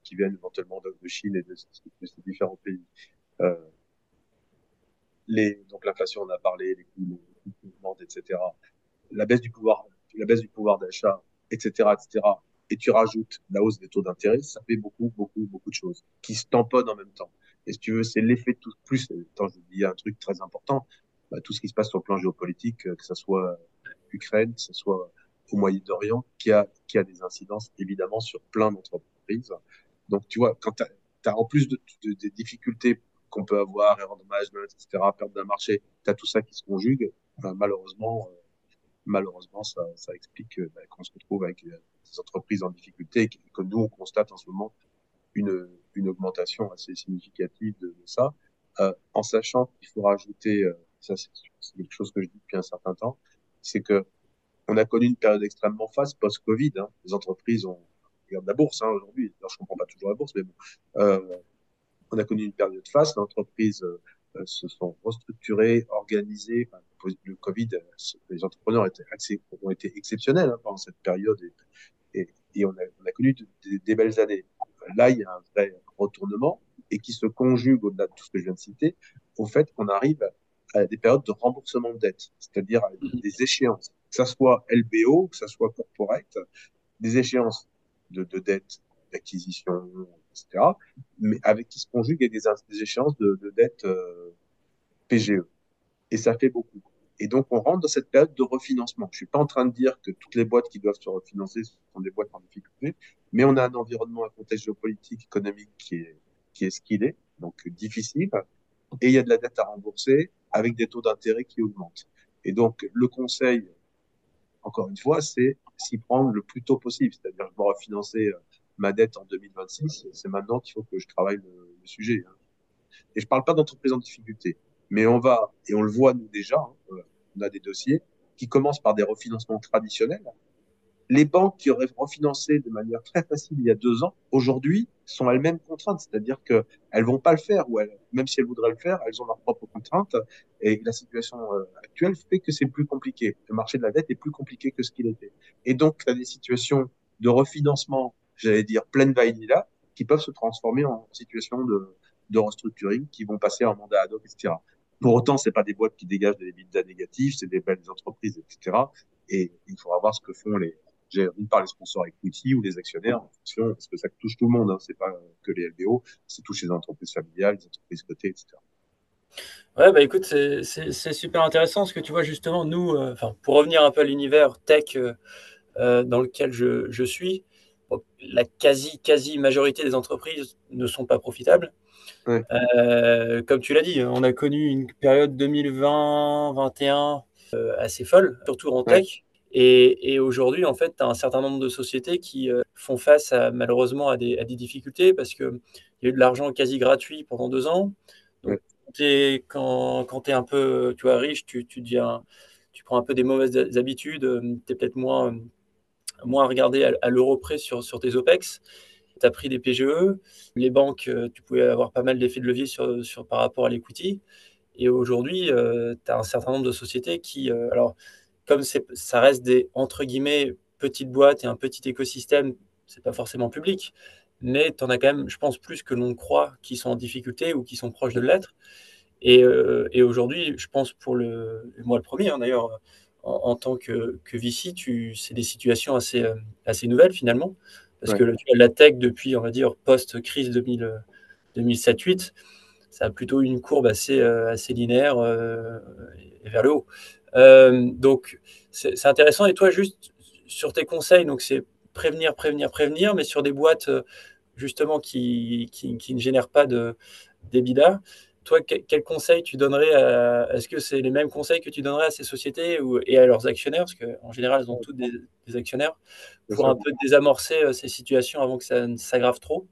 qui viennent éventuellement de, de Chine et de, de, ces différents pays, donc l'inflation, on a parlé, les coûts, les coûts etc. La baisse du pouvoir, la baisse du pouvoir d'achat, etc., etc. Et tu rajoutes la hausse des taux d'intérêt, ça fait beaucoup, beaucoup, beaucoup de choses qui se tamponnent en même temps. Et si tu veux, c'est l'effet de tout plus. Attends, je dis un truc très important. Bah, tout ce qui se passe sur le plan géopolitique, que ce soit Ukraine, que ce soit au Moyen-Orient, qui a, qui a des incidences évidemment sur plein d'entreprises. Donc, tu vois, quand tu as, en plus de, de, des difficultés qu'on peut avoir, erreur de management, etc., perte d'un marché, tu as tout ça qui se conjugue. Enfin, malheureusement, euh, malheureusement, ça, ça explique euh, bah, qu'on se retrouve avec euh, des entreprises en difficulté et que nous, on constate en ce moment une, une augmentation assez significative de, ça, euh, en sachant qu'il faut rajouter, euh, ça c'est quelque chose que je dis depuis un certain temps, c'est que on a connu une période extrêmement faste post-Covid. Hein. Les entreprises ont, regarde la bourse hein, aujourd'hui, alors je comprends pas toujours la bourse, mais bon, euh, on a connu une période faste, les entreprises euh, se sont restructurées, organisées. Le Covid, les entrepreneurs étaient, ont été exceptionnels hein, pendant cette période et, et, et on, a, on, a, connu de, de, des belles années. Là, il y a un vrai retournement et qui se conjugue au-delà de tout ce que je viens de citer au fait qu'on arrive à des périodes de remboursement de dette, c'est-à-dire des échéances, que ça soit LBO, que ça soit corporate, des échéances de, de dette, d'acquisition, etc., mais avec qui se conjuguent des, des échéances de, de dette euh, PGE. Et ça fait beaucoup. Et donc, on rentre dans cette période de refinancement. Je suis pas en train de dire que toutes les boîtes qui doivent se refinancer sont des boîtes en difficulté, mais on a un environnement, un contexte géopolitique, économique qui est, qui est ce qu'il est, donc difficile. Et il y a de la dette à rembourser avec des taux d'intérêt qui augmentent. Et donc, le conseil, encore une fois, c'est s'y prendre le plus tôt possible. C'est-à-dire, je vais refinancer ma dette en 2026, c'est maintenant qu'il faut que je travaille le, sujet. Hein. Et je parle pas d'entreprise en difficulté, mais on va, et on le voit nous déjà, hein, on a des dossiers qui commencent par des refinancements traditionnels. Les banques qui auraient refinancé de manière très facile il y a deux ans, aujourd'hui, sont elles-mêmes contraintes, c'est-à-dire qu'elles vont pas le faire, ou même si elles voudraient le faire, elles ont leurs propres contraintes, et la situation euh, actuelle fait que c'est plus compliqué. Le marché de la dette est plus compliqué que ce qu'il était. Et donc, tu as des situations de refinancement, j'allais dire pleine vanilla, qui peuvent se transformer en situation de, de restructuring, qui vont passer en mandat ad hoc, etc. Pour autant, c'est pas des boîtes qui dégagent des EBITDA négatifs, c'est des belles entreprises, etc. Et il faudra voir ce que font les, d'une part les sponsors equity ou les actionnaires en fonction, parce que ça touche tout le monde, hein, c'est pas que les LBO, c'est touche les entreprises familiales, les entreprises cotées, etc. Ouais, bah écoute, c'est super intéressant ce que tu vois justement, nous, euh, pour revenir un peu à l'univers tech euh, euh, dans lequel je, je suis, la quasi, quasi majorité des entreprises ne sont pas profitables. Comme tu l'as dit, on a connu une période 2020-21 assez folle, surtout en tech. Et, aujourd'hui, en fait, tu as un certain nombre de sociétés qui euh, font face à, malheureusement à des, difficultés parce qu'il y a eu de l'argent quasi gratuit pendant deux ans. Donc, quand, quand tu es un peu tu vois, riche, tu, tu, deviens, tu prends un peu des mauvaises habitudes, euh, tu es peut-être moins, moins regardé à, l'euro près sur, sur tes OPEX. Tu as pris des PGE. Les banques, euh, tu pouvais avoir pas mal d'effets de levier sur, sur, par rapport à l'equity. Et aujourd'hui, tu as un certain nombre de sociétés qui. alors, comme ça reste des entre guillemets petites boîtes et un petit écosystème, c'est pas forcément public, mais tu en as quand même, je pense, plus que l'on croit qui sont en difficulté ou qui sont proches de l'être. Et, euh, aujourd'hui, je pense pour le moi le premier hein, d'ailleurs, en, tant que, que VC, c'est des situations assez, euh, assez nouvelles finalement, parce que la tech depuis, on va dire, post-crise 2007-2008, ça a plutôt une courbe assez, euh, assez linéaire vers le haut. Euh, donc, c'est intéressant. Et toi, juste sur tes conseils, donc c'est prévenir, prévenir, prévenir, mais sur des boîtes euh, justement qui, qui, ne génèrent pas de d'EBITDA, toi, quel conseil tu donnerais à, Est-ce que c'est les mêmes conseils que tu donnerais à ces sociétés ou, et à leurs actionnaires? Parce qu'en général, elles ont toutes des, actionnaires pour un peu désamorcer euh, ces situations avant que ça ne s'aggrave trop.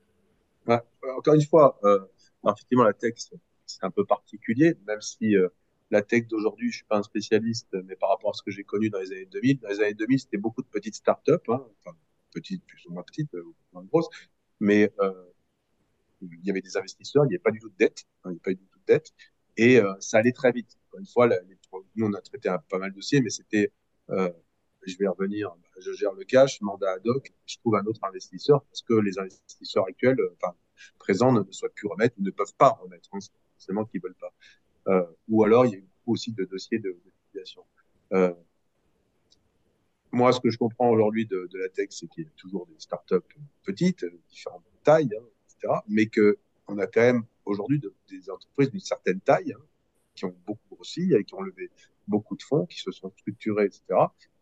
Encore une fois, effectivement, la texte, c'est un peu particulier, même si la tech d'aujourd'hui, je suis pas un spécialiste, mais par rapport à ce que j'ai connu dans les années 2000, dans les années 2000, c'était beaucoup de petites startups, hein, enfin petites, plus ou moins petites, euh, moins grosses, mais euh, il y avait des investisseurs, il n'y avait pas du tout de dette, hein, il n'y avait pas du et euh, ça allait très vite. Encore une fois, nous on a traité pas mal de dossiers, mais c'était, euh, je vais revenir, je gère le cash, mandat ad hoc, je trouve un autre investisseur parce que les investisseurs actuels, euh, enfin présents, ne, souhaitent plus remettre ou ne peuvent pas remettre, hein, forcément qu'ils veulent pas. Ou alors il y a beaucoup aussi de dossiers de, de Euh, moi, ce que je comprends aujourd'hui de, de, la tech, c'est qu'il y a toujours des startups petites, différentes tailles, hein, etc., mais que on a quand même aujourd'hui des entreprises d'une certaine taille hein, qui ont beaucoup grossi, qui ont levé beaucoup de fonds, qui se sont structurés, etc.,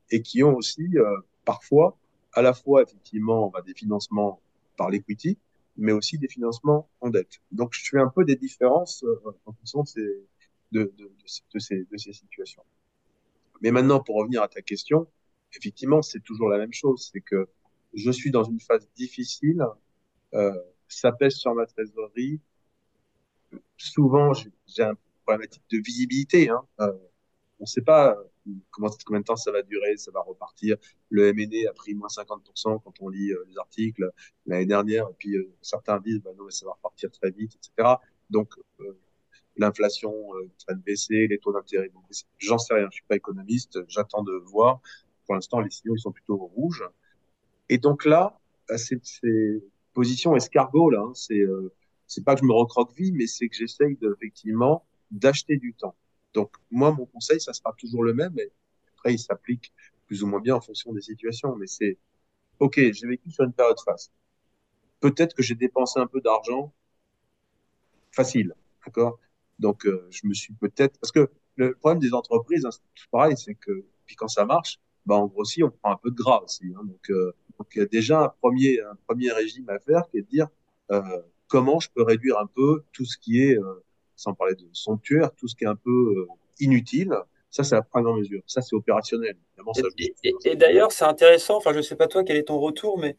et qui ont aussi euh, parfois à la fois effectivement des financements par l'equity, mais aussi des financements en dette. Donc, je fais un peu des différences euh, en fonction de ces situations. Mais maintenant, pour revenir à ta question, effectivement, c'est toujours la même chose. C'est que je suis dans une phase difficile, euh, ça pèse sur ma trésorerie. Souvent, j'ai un problématique de visibilité. Hein. Euh, on ne sait pas comment, combien de temps ça va durer, ça va repartir. Le MNE a pris moins 50% quand on lit euh, les articles l'année dernière, et puis euh, certains disent bah non, mais ça va repartir très vite, etc. Donc, euh, l'inflation euh, de baisser, les taux d'intérêt vont baisser. J'en sais rien, je suis pas économiste, j'attends de voir. Pour l'instant, les signaux ils sont plutôt rouges. Et donc là, ces, ces positions escargot là, hein, c'est c'est pas que je me recroqueville, mais c'est que j'essaye effectivement d'acheter du temps. Donc, moi, mon conseil, ça sera toujours le même. Et après, il s'applique plus ou moins bien en fonction des situations. Mais c'est, OK, j'ai vécu sur une période face. Peut-être que j'ai dépensé un peu d'argent facile. D'accord? Donc, euh, je me suis peut-être, parce que le problème des entreprises, hein, c'est pareil, c'est que, puis quand ça marche, bah, on grossit, on prend un peu de gras aussi. Hein, donc, euh, donc, il y a déjà un premier, un premier régime à faire qui est de dire, euh, comment je peux réduire un peu tout ce qui est euh, sans parler de somptuaire, tout ce qui est un peu euh, inutile, ça, c'est à prendre en mesure. Ça, c'est opérationnel. et, d'ailleurs, c'est intéressant. Enfin, je ne sais pas toi quel est ton retour, mais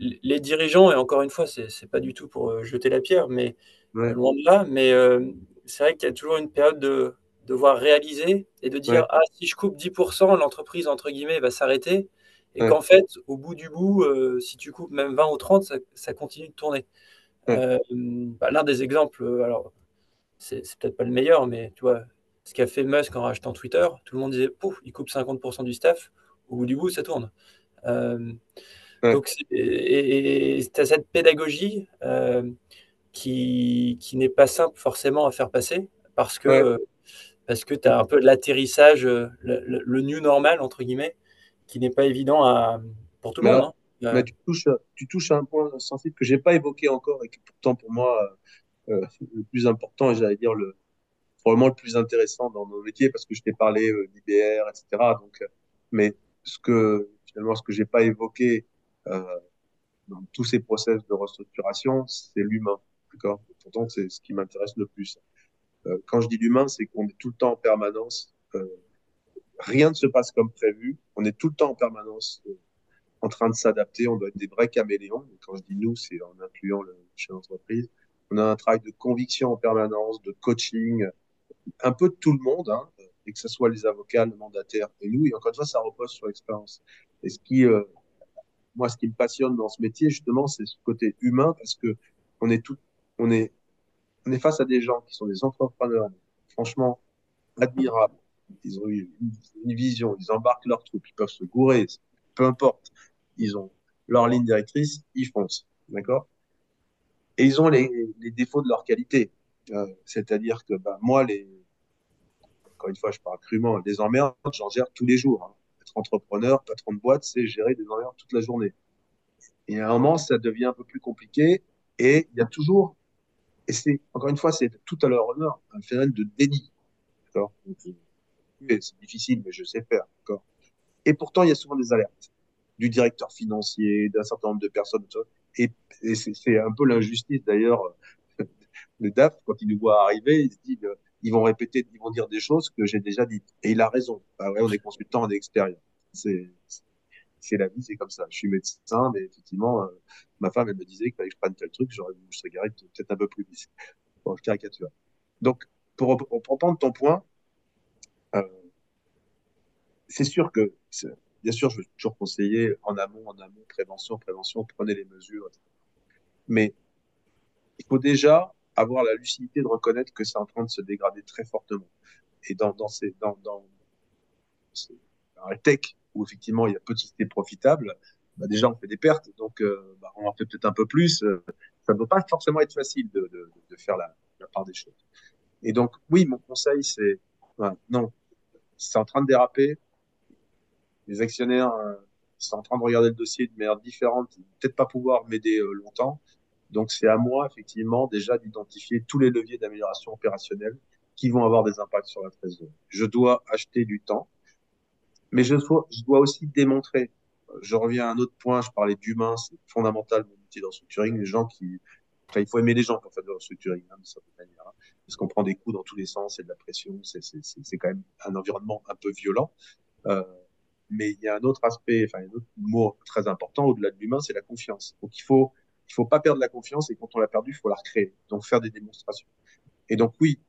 les dirigeants, et encore une fois, ce n'est pas du tout pour euh, jeter la pierre, mais loin de là, mais euh, c'est vrai qu'il y a toujours une période de devoir réaliser et de dire Ah, si je coupe 10%, l'entreprise, entre guillemets, va s'arrêter. Et qu'en fait, au bout du bout, si tu coupes même 20 ou 30, ça, continue de tourner. Bah, l'un des exemples, alors c'est peut-être pas le meilleur, mais tu vois, ce qu'a fait Musk en rachetant Twitter, tout le monde disait, pouf, il coupe 50% du staff, au bout du bout, ça tourne. Euh, donc, et tu as cette pédagogie euh, qui, qui n'est pas simple forcément à faire passer parce que, parce que tu as un peu de l'atterrissage, le, le, new normal, entre guillemets, qui n'est pas évident à, pour tout le monde. Hein. Mais tu, touches, tu touches à un point sensible que je n'ai pas évoqué encore et qui pourtant pour moi euh, le plus important, j'allais dire le probablement le plus intéressant dans nos métiers parce que je t'ai parlé euh, d'IBR, etc. Donc, euh, mais ce que finalement ce que j'ai pas évoqué euh, dans tous ces process de restructuration, c'est l'humain, d'accord? Pourtant, c'est ce qui m'intéresse le plus. Euh, quand je dis l'humain, c'est qu'on est tout le temps en permanence. Euh, rien ne se passe comme prévu. On est tout le temps en permanence en train de s'adapter. On doit être des vrais caméléons. Et quand je dis nous, c'est en incluant le chef d'entreprise. On a un travail de conviction en permanence, de coaching, un peu de tout le monde, hein, et que ce soit les avocats, le mandataire et nous. Et encore une fois, ça repose sur l'expérience. Et ce qui, euh, moi, ce qui me passionne dans ce métier, justement, c'est ce côté humain, parce que on est tout, on est, on est face à des gens qui sont des entrepreneurs, franchement, admirables. Ils ont eu une vision, ils embarquent leur troupe, ils peuvent se gourer, peu importe. Ils ont leur ligne directrice, ils foncent, d'accord? Et ils ont les, les, défauts de leur qualité. Euh, C'est-à-dire que bah, moi, les, encore une fois, je parle crûment, des emmerdes, j'en gère tous les jours. Hein. Être entrepreneur, patron de boîte, c'est gérer des emmerdes toute la journée. Et à un moment, ça devient un peu plus compliqué et il y a toujours, et c'est, encore une fois, c'est tout à leur honneur, un phénomène de déni. D'accord? C'est difficile, mais je sais faire. D'accord? Et pourtant, il y a souvent des alertes du directeur financier, d'un certain nombre de personnes. Et, c'est un peu l'injustice d'ailleurs. Le DAF, quand il nous voit arriver, il se dit euh, ils vont répéter, ils vont dire des choses que j'ai déjà dites. Et il a raison. Bah ouais, on est consultant, on est extérieur. C'est c'est la vie, c'est comme ça. Je suis médecin, mais effectivement, euh, ma femme, elle me disait qu'il fallait que je prenne tel truc, j'aurais je cigarette peut-être un peu plus vite. Bon, je caricature. Donc, pour reprendre ton point, euh, c'est sûr que Bien sûr, je vais toujours conseiller en amont, en amont, prévention, prévention, prenez les mesures. Mais il faut déjà avoir la lucidité de reconnaître que c'est en train de se dégrader très fortement. Et dans, dans ces, dans, dans, dans la tech, où effectivement il y a petite profitable, bah déjà on fait des pertes, donc euh, bah, on en fait peut-être un peu plus. Euh, ça ne peut pas forcément être facile de, de, de faire la, la, part des choses. Et donc oui, mon conseil c'est non, c'est en train de déraper, les actionnaires euh, sont en train de regarder le dossier de manière différente, peut-être pas pouvoir m'aider euh, longtemps. Donc c'est à moi effectivement déjà d'identifier tous les leviers d'amélioration opérationnelle qui vont avoir des impacts sur la trésorerie. Je dois acheter du temps, mais je je dois aussi démontrer. Je reviens à un autre point, je parlais d'humain, c'est fondamental mon métier dans structuring. Les gens qui, enfin, il faut aimer les gens pour faire de restructuring, hein, de certaine manière, hein, parce qu'on prend des coups dans tous les sens, et de la pression, c'est quand même un environnement un peu violent. Euh, mais il y a un autre aspect, enfin un autre mot très important au-delà de l'humain, c'est la confiance. Donc il faut, il faut pas perdre la confiance et quand on l'a perdu, il faut la recréer. Donc faire des démonstrations. Et donc oui,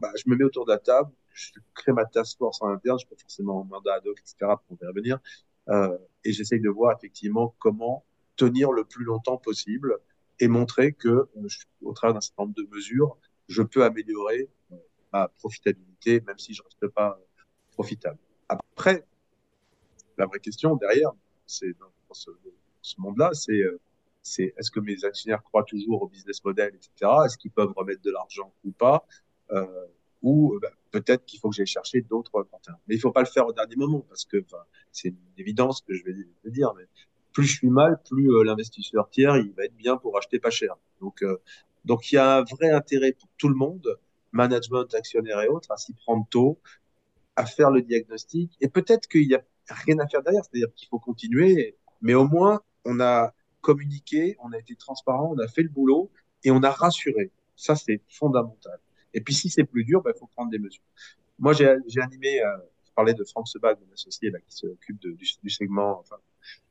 bah, je me mets autour de la table, je crée ma task force en interne, je peux forcément en mandat ad hoc, etc. pour intervenir, euh, et j'essaye de voir effectivement comment tenir le plus longtemps possible et montrer que euh, au travers d'un certain nombre de mesures, je peux améliorer euh, ma profitabilité, même si je reste pas profitable. Après, la vraie question derrière, c'est dans, ce, monde-là, c'est euh, c'est est-ce que mes actionnaires croient toujours au business model, etc. Est-ce qu'ils peuvent remettre de l'argent ou pas? Euh, Ou euh, bah, peut-être qu'il faut que j'aille chercher d'autres partenaires. Mais il faut pas le faire au dernier moment parce que c'est une évidence que je vais, dire. Mais plus je suis mal, plus l'investisseur tiers il va être bien pour acheter pas cher. Donc donc il y a un vrai intérêt pour tout le monde, management, actionnaire et autres, à s'y prendre tôt, à faire le diagnostic. Et peut-être qu'il y a rien à faire derrière. C'est-à-dire qu'il faut continuer, mais au moins, on a communiqué, on a été transparent, on a fait le boulot et on a rassuré. Ça, c'est fondamental. Et puis, si c'est plus dur, il ben, faut prendre des mesures. Moi, j'ai animé, euh, je parlais de Franck Sebag, mon associé là, qui s'occupe du, du, segment, enfin,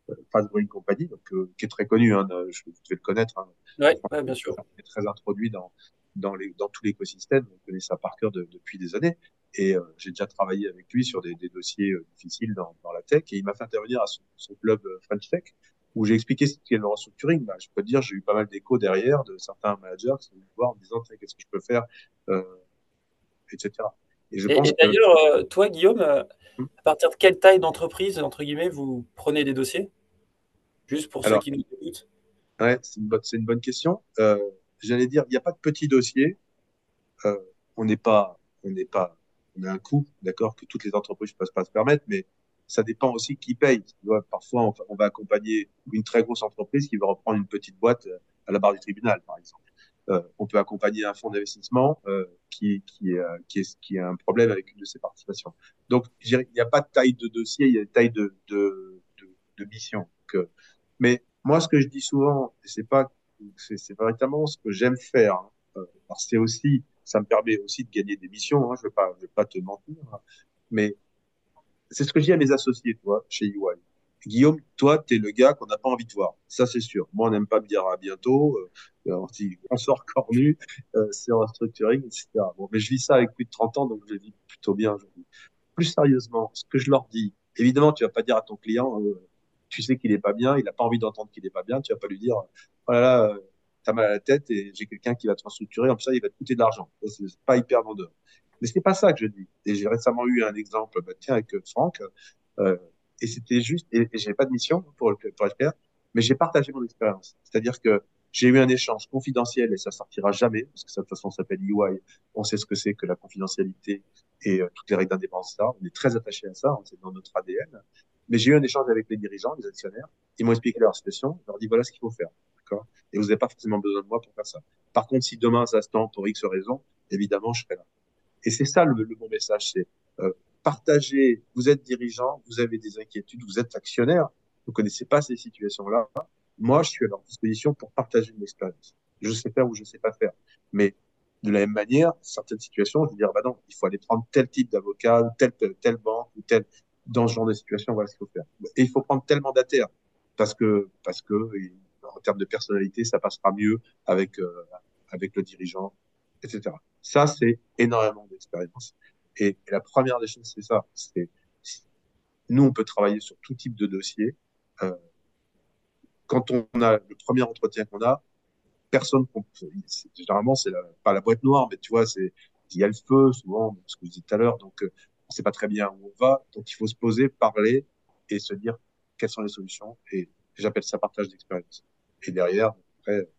euh, Fast Growing Company, donc, euh, qui est très connu, hein, je, vais le connaître. Hein. Ouais, bien sûr. Il est très introduit dans, dans, les, dans tout l'écosystème, on connaît ça par cœur depuis des années. Et j'ai déjà travaillé avec lui sur des, des dossiers difficiles dans, dans, la tech. Et il m'a fait intervenir à son, son club French Tech, où j'ai expliqué ce qu'est le restructuring. Bah, je peux te dire, j'ai eu pas mal d'échos derrière de certains managers qui sont venus voir en disant qu'est-ce que je peux faire, euh, etc. Et, et, et d'ailleurs, toi, Guillaume, hmm. à partir de quelle taille d'entreprise, entre guillemets, vous prenez des dossiers? Juste pour Alors, ceux qui nous écoutent. Ouais, c'est une, bonne, une bonne question. Euh, J'allais dire, il n'y a pas de petits dossiers. Euh, on n'est pas, on n'est pas, on a un coût, d'accord, que toutes les entreprises ne peuvent pas se permettre, mais ça dépend aussi qui paye. Parfois, on, va accompagner une très grosse entreprise qui va reprendre une petite boîte euh, à la barre du tribunal, par exemple. Euh, on peut accompagner un fonds d'investissement euh, qui, qui, euh, qui, est, qui a un problème avec une de ses participations. Donc, il n'y a pas de taille de dossier, il y a une taille de, de, de, de mission. Que, mais moi, ce que je dis souvent, c'est pas, c'est véritablement ce que j'aime faire. Hein. Euh, c'est aussi, ça me permet aussi de gagner des missions. Hein, je vais pas, je vais pas te mentir, hein. mais c'est ce que je dis à mes associés, toi, chez EY. Guillaume, toi, tu es le gars qu'on n'a pas envie de voir. Ça, c'est sûr. Moi, on n'aime pas me dire à bientôt. Euh, on sort cornu, euh, c'est en structuring, etc. Bon, mais je vis ça avec plus de 30 ans, donc je vis plutôt bien aujourd'hui. Plus sérieusement, ce que je leur dis, évidemment, tu vas pas dire à ton client, euh, tu sais qu'il est pas bien, il n'a pas envie d'entendre qu'il est pas bien, tu vas pas lui dire, oh là là, euh, t'as mal à la tête et j'ai quelqu'un qui va te restructurer, en plus ça, il va te coûter de l'argent. C'est pas hyper vendeur. Mais c'est pas ça que je dis. Et j'ai récemment eu un exemple, bah, tiens, avec Franck, euh, et c'était juste, et, et j'ai pas de mission pour le, pour le faire, mais j'ai partagé mon expérience. C'est-à-dire que j'ai eu un échange confidentiel et ça sortira jamais, parce que ça, de toute façon, s'appelle EY. On sait ce que c'est que la confidentialité et euh, toutes les règles d'indépendance. On est très attaché à ça, c'est dans notre ADN. Mais j'ai eu un échange avec les dirigeants, les actionnaires. Ils m'ont expliqué leur situation. Je leur dit voilà ce qu'il faut faire. Et vous n'avez pas forcément besoin de moi pour faire ça. Par contre, si demain ça se tend pour X raison, évidemment, je serai là. Et c'est ça le, bon message, c'est euh, partager. Vous êtes dirigeant, vous avez des inquiétudes, vous êtes actionnaire, vous connaissez pas ces situations-là. Moi, je suis à leur disposition pour partager une expérience. Je sais faire ou je sais pas faire. Mais de la même manière, certaines situations, je vais dire, bah non, il faut aller prendre tel type d'avocat, telle, telle banque, ou tel, dans ce genre de situation, voilà ce qu'il faut faire. Et il faut prendre tel mandataire, parce que, parce que, en termes de personnalité, ça passera mieux avec, euh, avec le dirigeant, etc. Ça, c'est énormément d'expérience. Et, la première des choses, c'est ça. Nous, on peut travailler sur tout type de dossier. Euh, quand on a le premier entretien qu'on a, personne, généralement, c'est pas la boîte noire, mais tu vois, c'est, il y a le feu, souvent, ce que je disais tout à l'heure, donc, euh, on sait pas très bien où on va. Donc, il faut se poser, parler et se dire quelles sont les solutions. Et j'appelle ça partage d'expérience. Et derrière, après,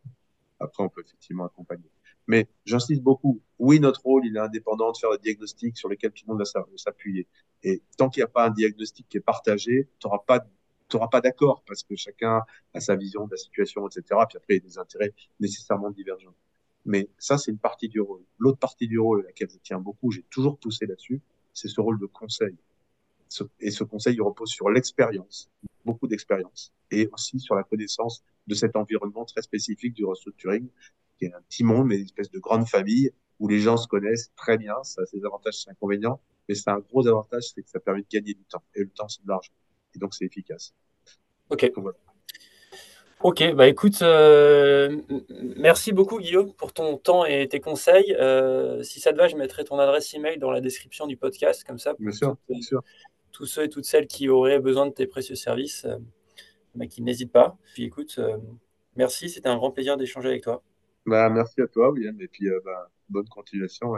après, on peut effectivement accompagner. Mais j'insiste beaucoup. Oui, notre rôle, il est indépendant de faire des diagnostics sur lesquels tout le monde va s'appuyer. Et tant qu'il n'y a pas un diagnostic qui est partagé, tu n'auras pas, pas d'accord parce que chacun a sa vision de la situation, etc. Puis après, il y a des intérêts nécessairement divergents. Mais ça, c'est une partie du rôle. L'autre partie du rôle à laquelle je tiens beaucoup, j'ai toujours poussé là-dessus, c'est ce rôle de conseil. Et ce conseil, il repose sur l'expérience, beaucoup d'expérience, et aussi sur la connaissance de cet environnement très spécifique du restructuring qui est un petit monde, mais une espèce de grande famille où les gens se connaissent très bien. Ça a ses avantages, ses inconvénients, mais c'est un gros avantage, c'est que ça permet de gagner du temps. Et le temps, c'est de l'argent. Et donc, c'est efficace. Ok. Donc, voilà. Ok, bah écoute, euh, merci beaucoup Guillaume pour ton temps et tes conseils. Euh, si ça te va, je mettrai ton adresse email dans la description du podcast, comme ça, bien sûr, bien sûr. tous ceux et toutes celles qui auraient besoin de tes précieux services, euh, bah, qui n'hésitent pas. Puis écoute, euh, merci, c'était un grand plaisir d'échanger avec toi. Bah, merci à toi, William, et puis euh, bah, bonne continuation.